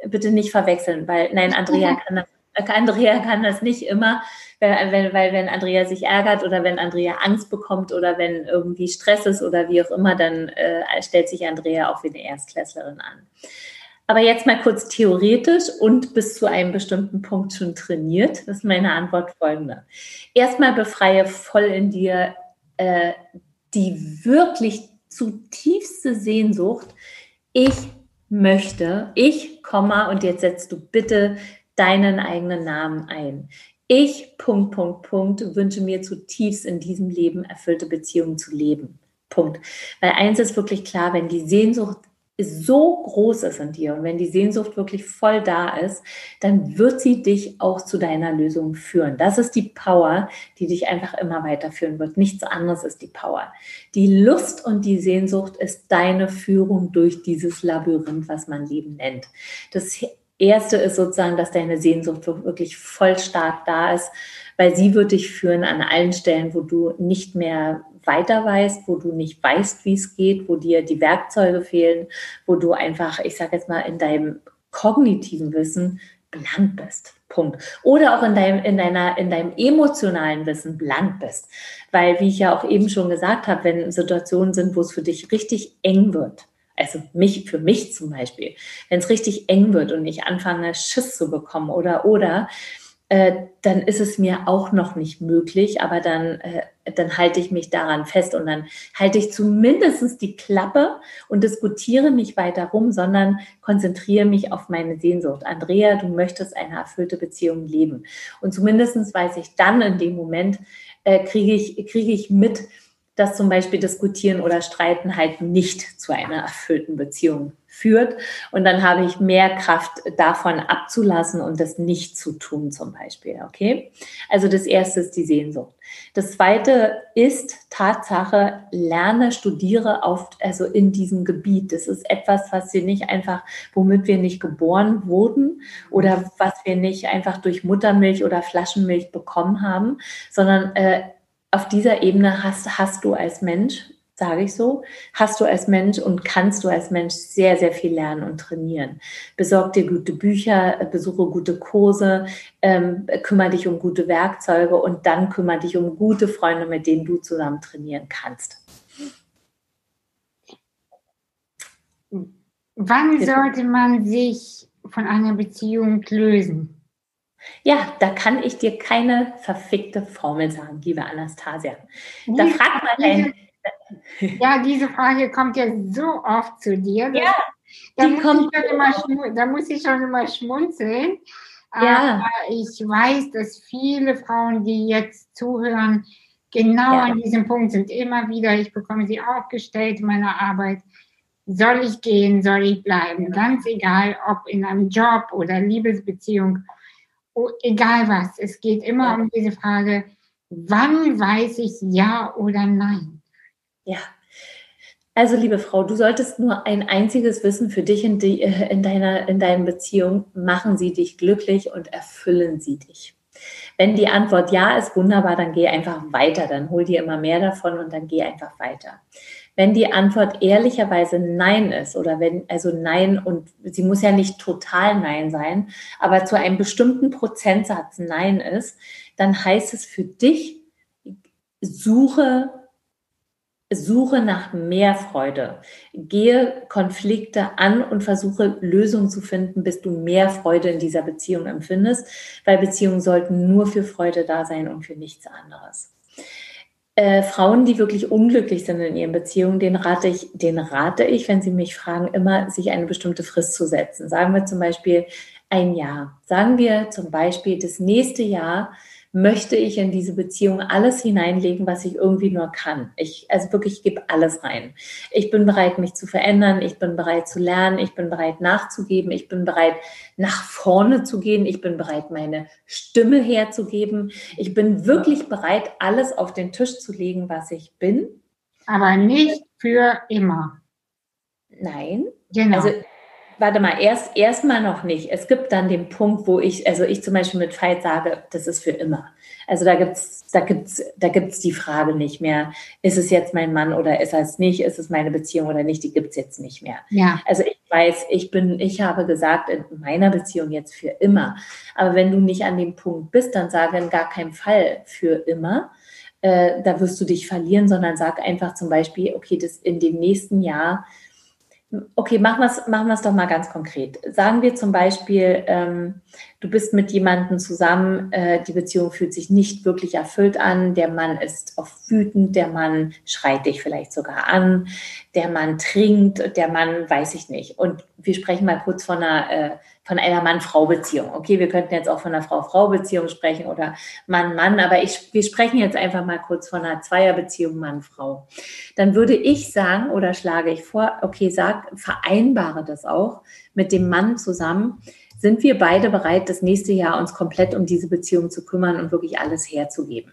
Bitte nicht verwechseln, weil, nein, Andrea kann das Andrea kann das nicht immer, weil, weil, weil wenn Andrea sich ärgert oder wenn Andrea Angst bekommt oder wenn irgendwie Stress ist oder wie auch immer, dann äh, stellt sich Andrea auch wie eine Erstklässlerin an. Aber jetzt mal kurz theoretisch und bis zu einem bestimmten Punkt schon trainiert. Das ist meine Antwort folgende. Erstmal befreie voll in dir äh, die wirklich zutiefste Sehnsucht. Ich möchte, ich, Komma, und jetzt setzt du bitte deinen eigenen Namen ein. Ich, Punkt, Punkt, Punkt, wünsche mir zutiefst in diesem Leben erfüllte Beziehungen zu leben. Punkt. Weil eins ist wirklich klar, wenn die Sehnsucht so groß ist in dir und wenn die Sehnsucht wirklich voll da ist, dann wird sie dich auch zu deiner Lösung führen. Das ist die Power, die dich einfach immer weiterführen wird. Nichts anderes ist die Power. Die Lust und die Sehnsucht ist deine Führung durch dieses Labyrinth, was man Leben nennt. Das erste ist sozusagen, dass deine Sehnsucht wirklich voll stark da ist, weil sie wird dich führen an allen Stellen, wo du nicht mehr weiter weißt, wo du nicht weißt, wie es geht, wo dir die Werkzeuge fehlen, wo du einfach, ich sage jetzt mal, in deinem kognitiven Wissen blank bist. Punkt. Oder auch in deinem, in deiner, in deinem emotionalen Wissen blank bist. Weil, wie ich ja auch eben schon gesagt habe, wenn Situationen sind, wo es für dich richtig eng wird, also mich, für mich zum Beispiel, wenn es richtig eng wird und ich anfange, Schiss zu bekommen oder, oder, äh, dann ist es mir auch noch nicht möglich, aber dann, äh, dann halte ich mich daran fest und dann halte ich zumindest die Klappe und diskutiere nicht weiter rum, sondern konzentriere mich auf meine Sehnsucht. Andrea, du möchtest eine erfüllte Beziehung leben. Und zumindest weiß ich dann in dem Moment, äh, kriege ich, kriege ich mit, dass zum Beispiel Diskutieren oder Streiten halt nicht zu einer erfüllten Beziehung führt. Und dann habe ich mehr Kraft davon abzulassen und das nicht zu tun zum Beispiel. Okay? Also das erste ist die Sehnsucht. Das zweite ist Tatsache, lerne, studiere auf, also in diesem Gebiet. Das ist etwas, was wir nicht einfach, womit wir nicht geboren wurden oder was wir nicht einfach durch Muttermilch oder Flaschenmilch bekommen haben, sondern äh, auf dieser Ebene hast, hast du als Mensch, sage ich so, hast du als Mensch und kannst du als Mensch sehr, sehr viel lernen und trainieren. Besorg dir gute Bücher, besuche gute Kurse, ähm, kümmere dich um gute Werkzeuge und dann kümmere dich um gute Freunde, mit denen du zusammen trainieren kannst. Wann sollte man sich von einer Beziehung lösen? Ja, da kann ich dir keine verfickte Formel sagen, liebe Anastasia. Da Diese fragt man einen. Ja, diese Frage kommt ja so oft zu dir. Ja, da, die muss kommt ich schon immer da muss ich schon immer schmunzeln. Ja. Aber ich weiß, dass viele Frauen, die jetzt zuhören, genau Ja. an diesem Punkt sind. Immer wieder, ich bekomme sie auch gestellt in meiner Arbeit. Soll ich gehen, soll ich bleiben? Ganz egal, ob in einem Job oder Liebesbeziehung, egal was. Es geht immer Ja. um diese Frage, wann weiß ich ja oder nein? Ja. Also, liebe Frau, du solltest nur ein einziges Wissen für dich in, die, äh, in, deiner, in deinen Beziehungen. Machen sie dich glücklich und erfüllen sie dich. Wenn die Antwort ja ist, wunderbar, dann geh einfach weiter. Dann hol dir immer mehr davon und dann geh einfach weiter. Wenn die Antwort ehrlicherweise Nein ist oder wenn, also Nein und sie muss ja nicht total Nein sein, aber zu einem bestimmten Prozentsatz Nein ist, dann heißt es für dich, suche Suche nach mehr Freude. Gehe Konflikte an und versuche Lösungen zu finden, bis du mehr Freude in dieser Beziehung empfindest, weil Beziehungen sollten nur für Freude da sein und für nichts anderes. Äh, Frauen, die wirklich unglücklich sind in ihren Beziehungen, den rate ich, den rate ich, wenn sie mich fragen, immer sich eine bestimmte Frist zu setzen. Sagen wir zum Beispiel ein Jahr. Sagen wir zum Beispiel, das nächste Jahr möchte ich in diese Beziehung alles hineinlegen, was ich irgendwie nur kann. Ich, also wirklich, ich gebe alles rein. Ich bin bereit, mich zu verändern. Ich bin bereit zu lernen. Ich bin bereit nachzugeben. Ich bin bereit, nach vorne zu gehen. Ich bin bereit, meine Stimme herzugeben. Ich bin wirklich bereit, alles auf den Tisch zu legen, was ich bin. Aber nicht für immer. Nein. Genau. Also warte mal, erst erstmal noch nicht. Es gibt dann den Punkt, wo ich, also ich zum Beispiel mit Veit sage, das ist für immer. Also da gibt's da gibt's da gibt's die Frage nicht mehr, ist es jetzt mein Mann oder ist er es nicht, ist es meine Beziehung oder nicht, die gibt's jetzt nicht mehr. Ja. Also ich weiß, ich bin, ich habe gesagt, in meiner Beziehung jetzt für immer. Aber wenn du nicht an dem Punkt bist, dann sage in gar keinem Fall für immer. Äh, da wirst du dich verlieren, sondern sag einfach zum Beispiel, okay, das in dem nächsten Jahr Okay, machen wir es machen wir's doch mal ganz konkret. Sagen wir zum Beispiel, ähm, du bist mit jemandem zusammen, äh, die Beziehung fühlt sich nicht wirklich erfüllt an, der Mann ist oft wütend, der Mann schreit dich vielleicht sogar an, der Mann trinkt, der Mann weiß ich nicht. Und wir sprechen mal kurz von einer äh, von einer Mann-Frau-Beziehung. Okay, wir könnten jetzt auch von einer Frau-Frau-Beziehung sprechen oder Mann-Mann, aber ich, wir sprechen jetzt einfach mal kurz von einer Zweierbeziehung Mann-Frau. Dann würde ich sagen oder schlage ich vor, okay, sag, vereinbare das auch mit dem Mann zusammen. Sind wir beide bereit, das nächste Jahr uns komplett um diese Beziehung zu kümmern und wirklich alles herzugeben?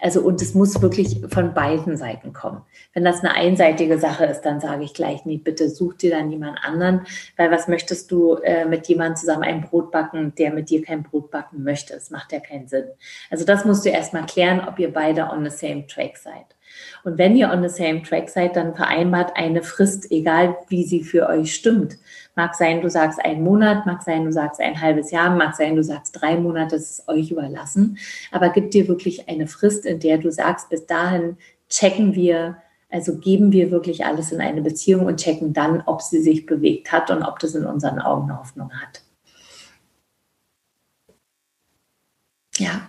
Also, und es muss wirklich von beiden Seiten kommen. Wenn das eine einseitige Sache ist, dann sage ich gleich, nee, bitte such dir dann jemand anderen, weil was möchtest du äh, mit jemandem zusammen ein Brot backen, der mit dir kein Brot backen möchte? Das macht ja keinen Sinn. Also, das musst du erstmal klären, ob ihr beide on the same track seid. Und wenn ihr on the same track seid, dann vereinbart eine Frist, egal wie sie für euch stimmt. Mag sein, du sagst einen Monat, mag sein, du sagst ein halbes Jahr, mag sein, du sagst drei Monate, das ist euch überlassen. Aber gib dir wirklich eine Frist, in der du sagst, bis dahin checken wir, also geben wir wirklich alles in eine Beziehung und checken dann, ob sie sich bewegt hat und ob das in unseren Augen eine Hoffnung hat. Ja.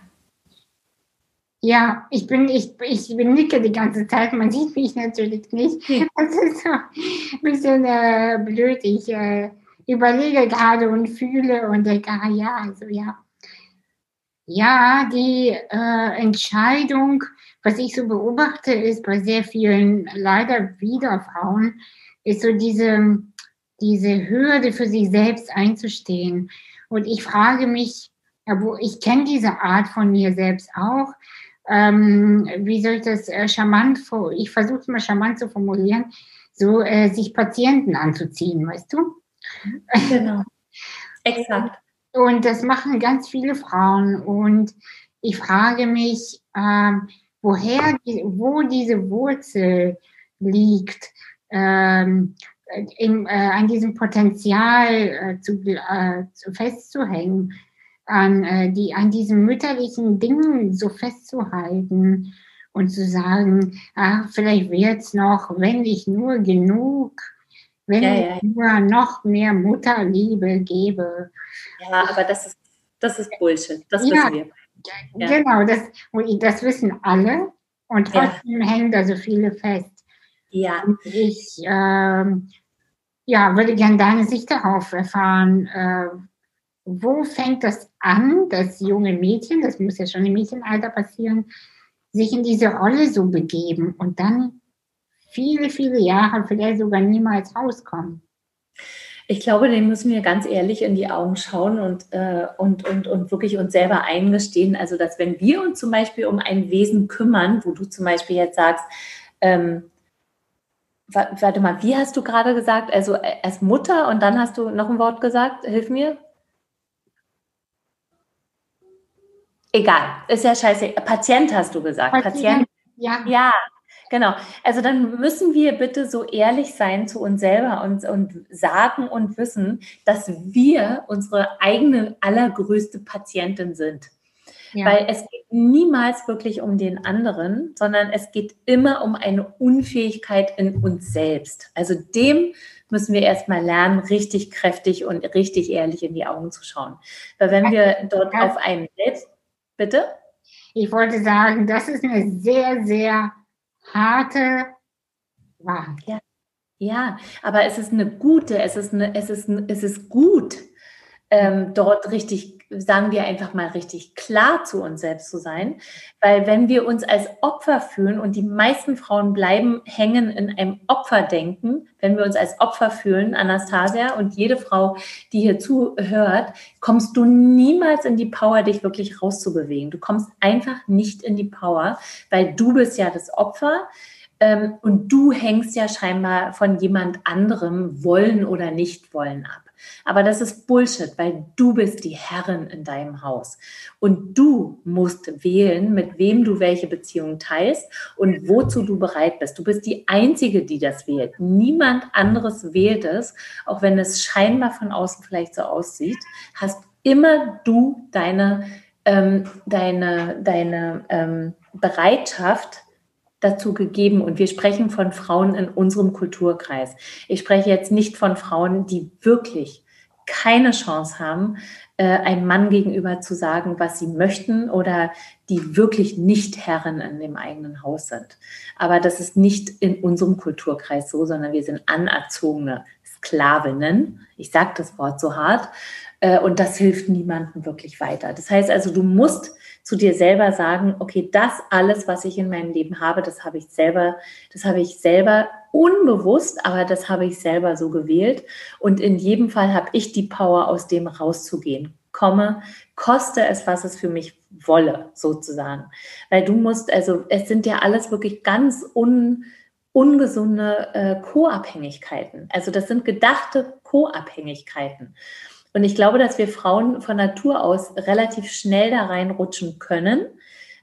Ja, ich bin, ich, ich bin nicke die ganze Zeit. Man sieht mich natürlich nicht. Das ist so ein bisschen äh, blöd. Ich äh, überlege gerade und fühle und denke, ah ja, also ja. Ja, die äh, Entscheidung, was ich so beobachte, ist bei sehr vielen leider wieder Frauen, ist so diese, diese Hürde für sich selbst einzustehen. Und ich frage mich, ja, wo ich kenne diese Art von mir selbst auch, ähm, wie soll ich das äh, charmant, ich versuche es mal charmant zu formulieren, so äh, sich Patienten anzuziehen, weißt du? Genau. Exakt. Und das machen ganz viele Frauen. Und ich frage mich, ähm, woher, wo diese Wurzel liegt, ähm, in, äh, an diesem Potenzial äh, zu, äh, zu festzuhängen an, äh, die, an diesen mütterlichen Dingen so festzuhalten und zu sagen, ach, vielleicht wird's noch, wenn ich nur genug, wenn ja, ich ja. nur noch mehr Mutterliebe gebe. Ja, aber das ist, das ist Bullshit. Das ja, wissen wir. Genau, das, das wissen alle und trotzdem hängen da so viele fest. Ja. Und ich ähm, ja, würde gerne deine Sicht darauf erfahren. Äh, wo fängt das an, dass junge Mädchen, das muss ja schon im Mädchenalter passieren, sich in diese Rolle so begeben und dann viele, viele Jahre, vielleicht sogar niemals rauskommen? Ich glaube, dem müssen wir ganz ehrlich in die Augen schauen und, äh, und, und, und wirklich uns selber eingestehen. Also, dass wenn wir uns zum Beispiel um ein Wesen kümmern, wo du zum Beispiel jetzt sagst, ähm, warte mal, wie hast du gerade gesagt? Also äh, als Mutter und dann hast du noch ein Wort gesagt, hilf mir. Egal, ist ja scheiße. Patient hast du gesagt. Patient. Patient. Ja. Ja, genau. Also dann müssen wir bitte so ehrlich sein zu uns selber und, und sagen und wissen, dass wir unsere eigene allergrößte Patientin sind. Ja. Weil es geht niemals wirklich um den anderen, sondern es geht immer um eine Unfähigkeit in uns selbst. Also dem müssen wir erstmal lernen, richtig kräftig und richtig ehrlich in die Augen zu schauen. Weil wenn wir dort auf einem selbst Bitte? Ich wollte sagen, das ist eine sehr, sehr harte Wahrheit. Ja. ja, aber es ist eine gute, es ist, eine, es ist, es ist gut, ähm, dort richtig, sagen wir einfach mal richtig klar zu uns selbst zu sein. Weil wenn wir uns als Opfer fühlen und die meisten Frauen bleiben hängen in einem Opferdenken, wenn wir uns als Opfer fühlen, Anastasia und jede Frau, die hier zuhört, kommst du niemals in die Power, dich wirklich rauszubewegen. Du kommst einfach nicht in die Power, weil du bist ja das Opfer. Ähm, und du hängst ja scheinbar von jemand anderem wollen oder nicht wollen ab. Aber das ist Bullshit, weil du bist die Herrin in deinem Haus. Und du musst wählen, mit wem du welche Beziehung teilst und wozu du bereit bist. Du bist die Einzige, die das wählt. Niemand anderes wählt es, auch wenn es scheinbar von außen vielleicht so aussieht. Hast immer du deine, ähm, deine, deine ähm, Bereitschaft, dazu gegeben. Und wir sprechen von Frauen in unserem Kulturkreis. Ich spreche jetzt nicht von Frauen, die wirklich keine Chance haben, äh, einem Mann gegenüber zu sagen, was sie möchten oder die wirklich nicht Herren in dem eigenen Haus sind. Aber das ist nicht in unserem Kulturkreis so, sondern wir sind anerzogene Sklavinnen. Ich sage das Wort so hart. Äh, und das hilft niemandem wirklich weiter. Das heißt also, du musst zu dir selber sagen, okay, das alles, was ich in meinem Leben habe, das habe ich selber, das habe ich selber unbewusst, aber das habe ich selber so gewählt. Und in jedem Fall habe ich die Power, aus dem rauszugehen. Komme, koste es, was es für mich wolle, sozusagen. Weil du musst, also es sind ja alles wirklich ganz un, ungesunde äh, Co-Abhängigkeiten. Also das sind gedachte Co-Abhängigkeiten. Und ich glaube, dass wir Frauen von Natur aus relativ schnell da reinrutschen können,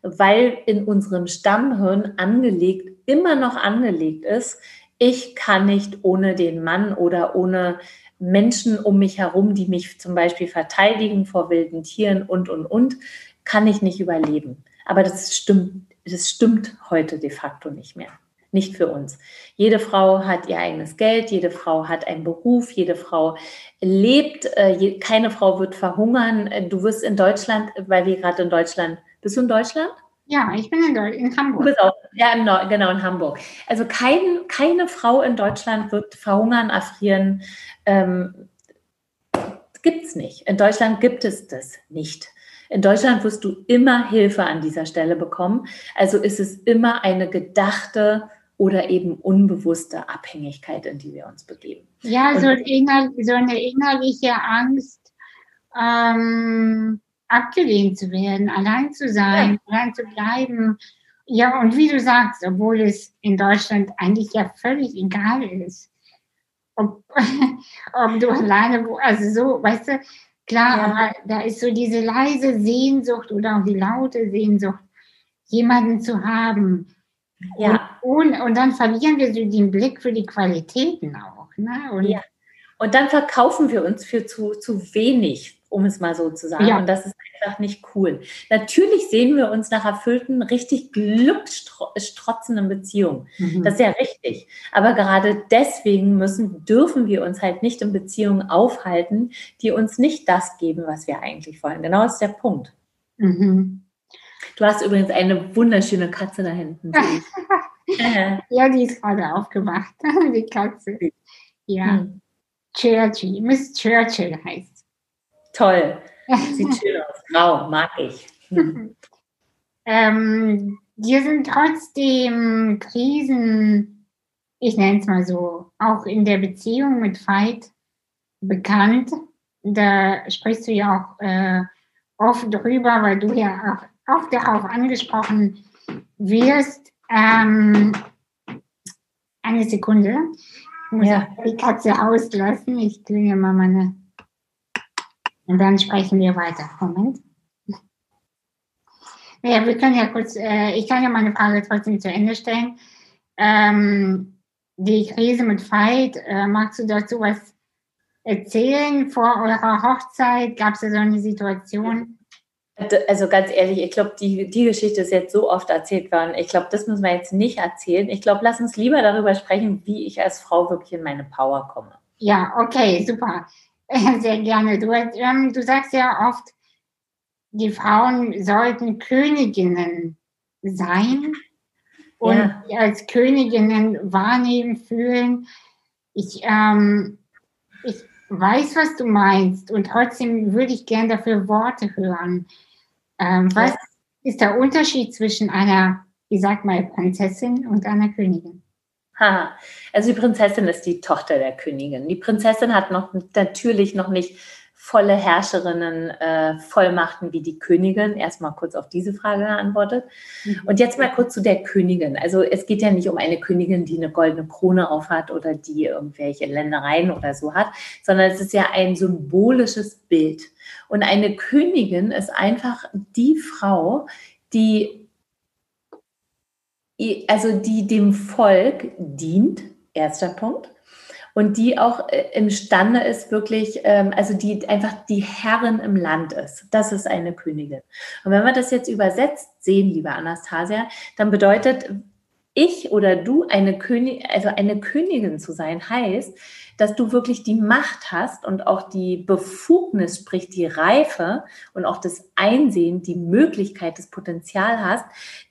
weil in unserem Stammhirn angelegt, immer noch angelegt ist, ich kann nicht ohne den Mann oder ohne Menschen um mich herum, die mich zum Beispiel verteidigen vor wilden Tieren und, und, und, kann ich nicht überleben. Aber das stimmt, das stimmt heute de facto nicht mehr nicht für uns. Jede Frau hat ihr eigenes Geld, jede Frau hat einen Beruf, jede Frau lebt, äh, keine Frau wird verhungern. Du wirst in Deutschland, weil wir gerade in Deutschland, bist du in Deutschland? Ja, ich bin in, in Hamburg. Du bist auch, ja, im Nord, genau, in Hamburg. Also kein, keine Frau in Deutschland wird verhungern, erfrieren. Ähm, gibt es nicht. In Deutschland gibt es das nicht. In Deutschland wirst du immer Hilfe an dieser Stelle bekommen. Also ist es immer eine gedachte oder eben unbewusste Abhängigkeit, in die wir uns begeben. Ja, so, inner, so eine innerliche Angst, ähm, abgelehnt zu werden, allein zu sein, ja. allein zu bleiben. Ja, und wie du sagst, obwohl es in Deutschland eigentlich ja völlig egal ist, ob, ob du alleine, also so, weißt du, klar, ja. aber da ist so diese leise Sehnsucht oder auch die laute Sehnsucht, jemanden zu haben, ja. Und, und, dann verlieren wir so den Blick für die Qualitäten auch. Ne? Und, ja. und dann verkaufen wir uns für zu, zu wenig, um es mal so zu sagen. Ja. Und das ist einfach nicht cool. Natürlich sehen wir uns nach erfüllten, richtig glücksstrotzenden Beziehungen. Mhm. Das ist ja richtig. Aber gerade deswegen müssen, dürfen wir uns halt nicht in Beziehungen aufhalten, die uns nicht das geben, was wir eigentlich wollen. Genau das ist der Punkt. Mhm. Du hast übrigens eine wunderschöne Katze da hinten. ja, die ist gerade aufgewacht, die Katze. Ja. Hm. Churchill, Miss Churchill heißt. Toll. Sieht schön aus. Grau, mag ich. Hm. ähm, dir sind trotzdem Krisen, ich nenne es mal so, auch in der Beziehung mit Veit bekannt. Da sprichst du ja auch äh, oft drüber, weil du ja auch auch darauf angesprochen wirst. Ähm, eine Sekunde. Ich muss ja. die Katze auslassen. Ich klinge mal meine. Und dann sprechen wir weiter. Moment. Naja, wir können ja kurz, äh, ich kann ja meine Frage trotzdem zu Ende stellen. Ähm, die Krise mit Veit, äh, magst du dazu was erzählen? Vor eurer Hochzeit gab es ja so eine Situation, also ganz ehrlich, ich glaube, die, die Geschichte ist jetzt so oft erzählt worden. Ich glaube, das müssen wir jetzt nicht erzählen. Ich glaube, lass uns lieber darüber sprechen, wie ich als Frau wirklich in meine Power komme. Ja, okay, super. Sehr gerne. Du, ähm, du sagst ja oft, die Frauen sollten Königinnen sein und ja. als Königinnen wahrnehmen, fühlen. Ich, ähm, ich weiß, was du meinst und trotzdem würde ich gern dafür Worte hören. Ähm, was ja. ist der Unterschied zwischen einer, ich sag mal, Prinzessin und einer Königin? Ha, also die Prinzessin ist die Tochter der Königin. Die Prinzessin hat noch natürlich noch nicht volle Herrscherinnen äh, Vollmachten wie die Königin? Erstmal kurz auf diese Frage geantwortet. Mhm. Und jetzt mal kurz zu der Königin. Also es geht ja nicht um eine Königin, die eine goldene Krone aufhat oder die irgendwelche Ländereien oder so hat, sondern es ist ja ein symbolisches Bild. Und eine Königin ist einfach die Frau, die also die dem Volk dient, erster Punkt und die auch äh, imstande ist, wirklich, ähm, also die einfach die Herrin im Land ist. Das ist eine Königin. Und wenn man das jetzt übersetzt sehen, liebe Anastasia, dann bedeutet ich oder du eine König, also eine Königin zu sein, heißt, dass du wirklich die Macht hast und auch die Befugnis, sprich die Reife und auch das Einsehen, die Möglichkeit, das Potenzial hast,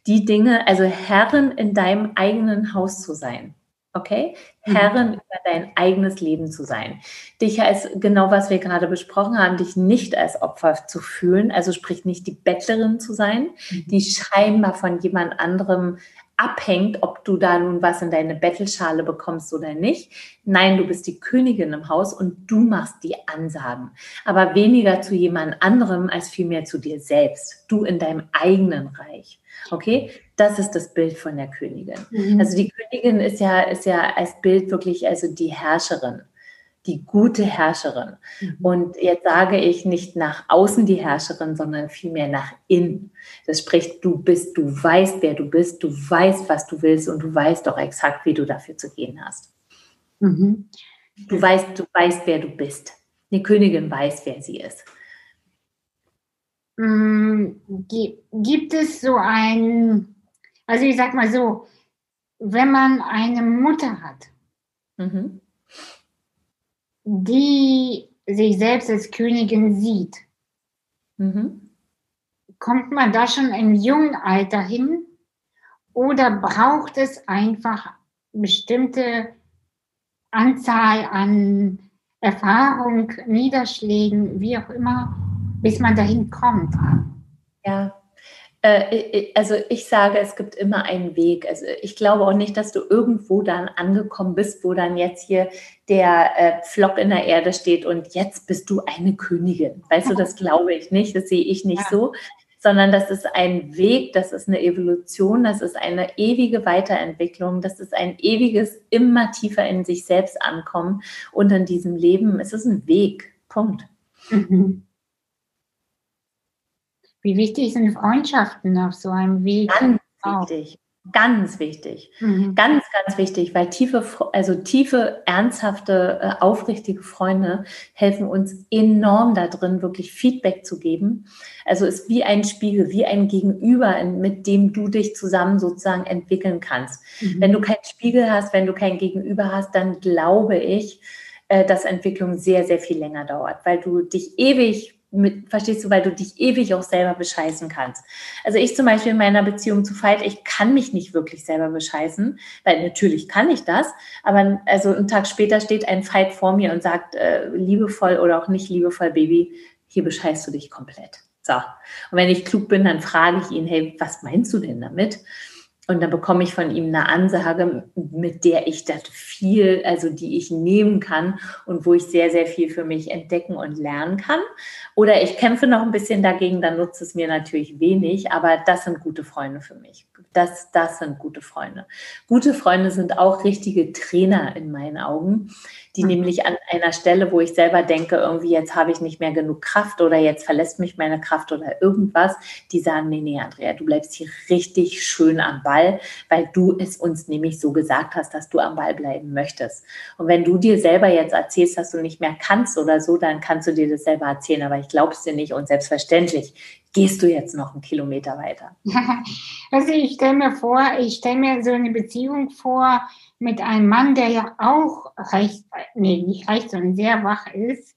die Dinge, also Herrin in deinem eigenen Haus zu sein. Okay? Mhm. Herrin über dein eigenes Leben zu sein. Dich als, genau was wir gerade besprochen haben, dich nicht als Opfer zu fühlen, also sprich nicht die Bettlerin zu sein, mhm. die scheinbar von jemand anderem abhängt, ob du da nun was in deine Bettelschale bekommst oder nicht. Nein, du bist die Königin im Haus und du machst die Ansagen. Aber weniger zu jemand anderem als vielmehr zu dir selbst. Du in deinem eigenen Reich. Okay? Das ist das Bild von der Königin. Mhm. Also die Königin ist ja, ist ja als Bild wirklich also die Herrscherin die gute Herrscherin. Mhm. Und jetzt sage ich nicht nach außen die Herrscherin, sondern vielmehr nach innen. Das spricht, du bist, du weißt, wer du bist, du weißt, was du willst und du weißt doch exakt, wie du dafür zu gehen hast. Mhm. Du weißt, du weißt, wer du bist. Die Königin weiß, wer sie ist. Mm, gibt es so ein, also ich sag mal so, wenn man eine Mutter hat, mhm die sich selbst als Königin sieht, mhm. kommt man da schon im jungen Alter hin oder braucht es einfach bestimmte Anzahl an Erfahrung, Niederschlägen, wie auch immer, bis man dahin kommt? Ja, also ich sage, es gibt immer einen Weg. Also ich glaube auch nicht, dass du irgendwo dann angekommen bist, wo dann jetzt hier der äh, Flock in der Erde steht und jetzt bist du eine Königin. Weißt du, das glaube ich nicht, das sehe ich nicht ja. so, sondern das ist ein Weg, das ist eine Evolution, das ist eine ewige Weiterentwicklung, das ist ein ewiges, immer tiefer in sich selbst ankommen und in diesem Leben. Es ist ein Weg. Punkt. Mhm. Wie wichtig sind Freundschaften auf so einem Weg? Ganz wichtig. Ganz wichtig. Mhm. Ganz, ganz wichtig, weil tiefe, also tiefe, ernsthafte, äh, aufrichtige Freunde helfen uns enorm da drin, wirklich Feedback zu geben. Also ist wie ein Spiegel, wie ein Gegenüber, mit dem du dich zusammen sozusagen entwickeln kannst. Mhm. Wenn du keinen Spiegel hast, wenn du kein Gegenüber hast, dann glaube ich, äh, dass Entwicklung sehr, sehr viel länger dauert, weil du dich ewig mit, verstehst du, weil du dich ewig auch selber bescheißen kannst. Also ich zum Beispiel in meiner Beziehung zu Veit, ich kann mich nicht wirklich selber bescheißen, weil natürlich kann ich das, aber also einen Tag später steht ein Veit vor mir und sagt, äh, liebevoll oder auch nicht liebevoll, Baby, hier bescheißt du dich komplett. So. Und wenn ich klug bin, dann frage ich ihn, hey, was meinst du denn damit? Und dann bekomme ich von ihm eine Ansage, mit der ich das viel, also die ich nehmen kann und wo ich sehr, sehr viel für mich entdecken und lernen kann. Oder ich kämpfe noch ein bisschen dagegen, dann nutzt es mir natürlich wenig, aber das sind gute Freunde für mich. Das, das sind gute Freunde. Gute Freunde sind auch richtige Trainer in meinen Augen, die mhm. nämlich an einer Stelle, wo ich selber denke, irgendwie jetzt habe ich nicht mehr genug Kraft oder jetzt verlässt mich meine Kraft oder irgendwas, die sagen, nee, nee, Andrea, du bleibst hier richtig schön am Ball, weil du es uns nämlich so gesagt hast, dass du am Ball bleiben möchtest. Und wenn du dir selber jetzt erzählst, dass du nicht mehr kannst oder so, dann kannst du dir das selber erzählen, aber ich glaube es dir nicht und selbstverständlich gehst du jetzt noch einen Kilometer weiter? Also ich stelle mir vor, ich stelle mir so eine Beziehung vor mit einem Mann, der ja auch recht, nee, nicht recht, sondern sehr wach ist,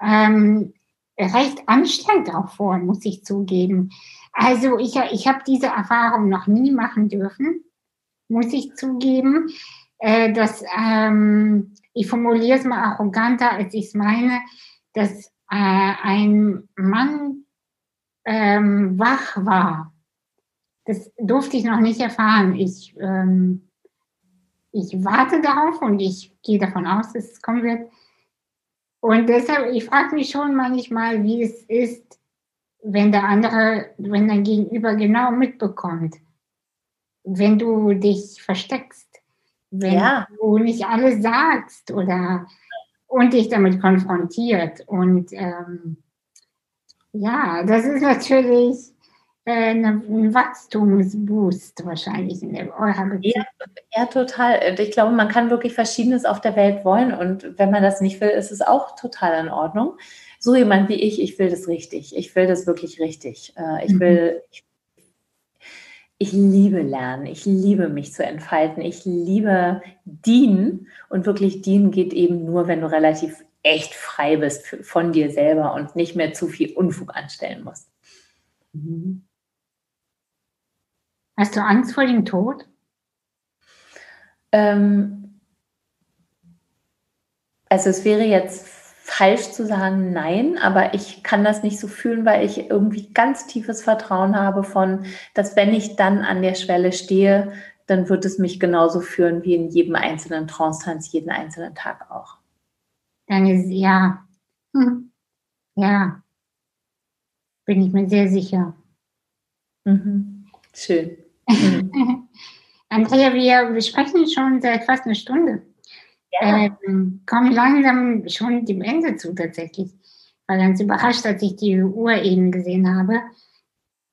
ähm, recht anstrengend auch vor, muss ich zugeben. Also ich, ich habe diese Erfahrung noch nie machen dürfen, muss ich zugeben. Äh, dass, ähm, ich formuliere es mal arroganter, als ich es meine, dass äh, ein Mann ähm, wach war. Das durfte ich noch nicht erfahren. Ich, ähm, ich warte darauf und ich gehe davon aus, dass es kommen wird. Und deshalb, ich frage mich schon manchmal, wie es ist, wenn der andere, wenn dein Gegenüber genau mitbekommt, wenn du dich versteckst, wenn ja. du nicht alles sagst oder und dich damit konfrontiert. Und ähm, ja, das ist natürlich äh, ein Wachstumsboost wahrscheinlich in eurer Beziehung. Ja, ja, total. Ich glaube, man kann wirklich Verschiedenes auf der Welt wollen und wenn man das nicht will, ist es auch total in Ordnung. So jemand wie ich, ich will das richtig. Ich will das wirklich richtig. Äh, ich mhm. will, ich ich liebe Lernen, ich liebe mich zu entfalten, ich liebe Dienen und wirklich Dienen geht eben nur, wenn du relativ echt frei bist von dir selber und nicht mehr zu viel Unfug anstellen musst. Mhm. Hast du Angst vor dem Tod? Ähm, also es wäre jetzt falsch zu sagen nein, aber ich kann das nicht so fühlen, weil ich irgendwie ganz tiefes Vertrauen habe von, dass wenn ich dann an der Schwelle stehe, dann wird es mich genauso führen wie in jedem einzelnen Trance-Tanz, jeden einzelnen Tag auch. Dann ist ja, hm. ja, bin ich mir sehr sicher. Mhm. Schön. Mhm. Andrea, wir, wir sprechen schon seit fast einer Stunde ja. ähm, komme langsam schon dem Ende zu tatsächlich. War ganz überrascht, als ich die Uhr eben gesehen habe.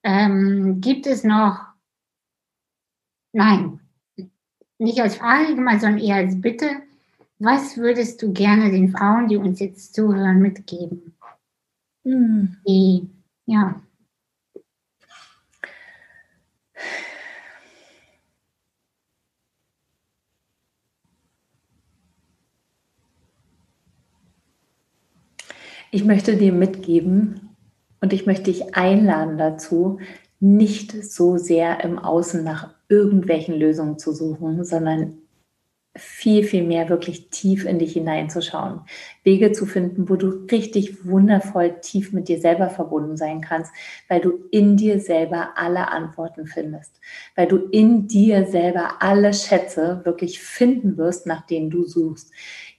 Ähm, gibt es noch, nein, nicht als Frage sondern eher als Bitte, was würdest du gerne den Frauen, die uns jetzt zuhören, mitgeben? Hm. Die, ja. Ich möchte dir mitgeben und ich möchte dich einladen dazu, nicht so sehr im Außen nach irgendwelchen Lösungen zu suchen, sondern viel, viel mehr wirklich tief in dich hineinzuschauen. Wege zu finden, wo du richtig wundervoll tief mit dir selber verbunden sein kannst, weil du in dir selber alle Antworten findest, weil du in dir selber alle Schätze wirklich finden wirst, nach denen du suchst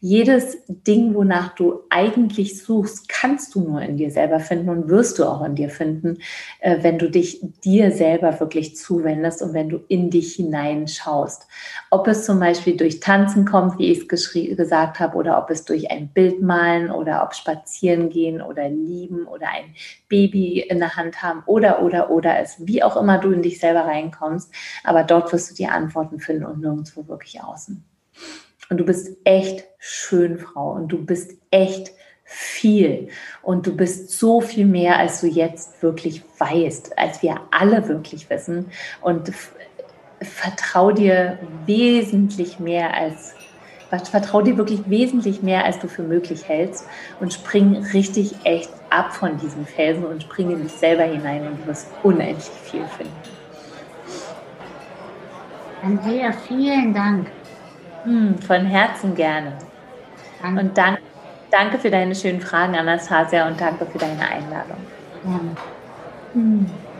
jedes Ding, wonach du eigentlich suchst, kannst du nur in dir selber finden und wirst du auch in dir finden, äh, wenn du dich dir selber wirklich zuwendest und wenn du in dich hineinschaust. Ob es zum Beispiel durch Tanzen kommt, wie ich es gesagt habe, oder ob es durch ein Bild malen oder ob spazieren gehen oder lieben oder ein Baby in der Hand haben oder, oder, oder es, wie auch immer du in dich selber reinkommst. Aber dort wirst du die Antworten finden und nirgendwo wirklich außen. Und du bist echt schön, Frau. Und du bist echt viel. Und du bist so viel mehr, als du jetzt wirklich weißt, als wir alle wirklich wissen. Und vertrau dir wesentlich mehr als vertrau dir wirklich wesentlich mehr, als du für möglich hältst und spring richtig echt ab von diesem Felsen und spring in dich selber hinein und du wirst unendlich viel finden. Andrea, vielen Dank. Hm, von Herzen gerne. Danke. Und dank, danke für deine schönen Fragen, Anastasia, und danke für deine Einladung. Ja. Hm.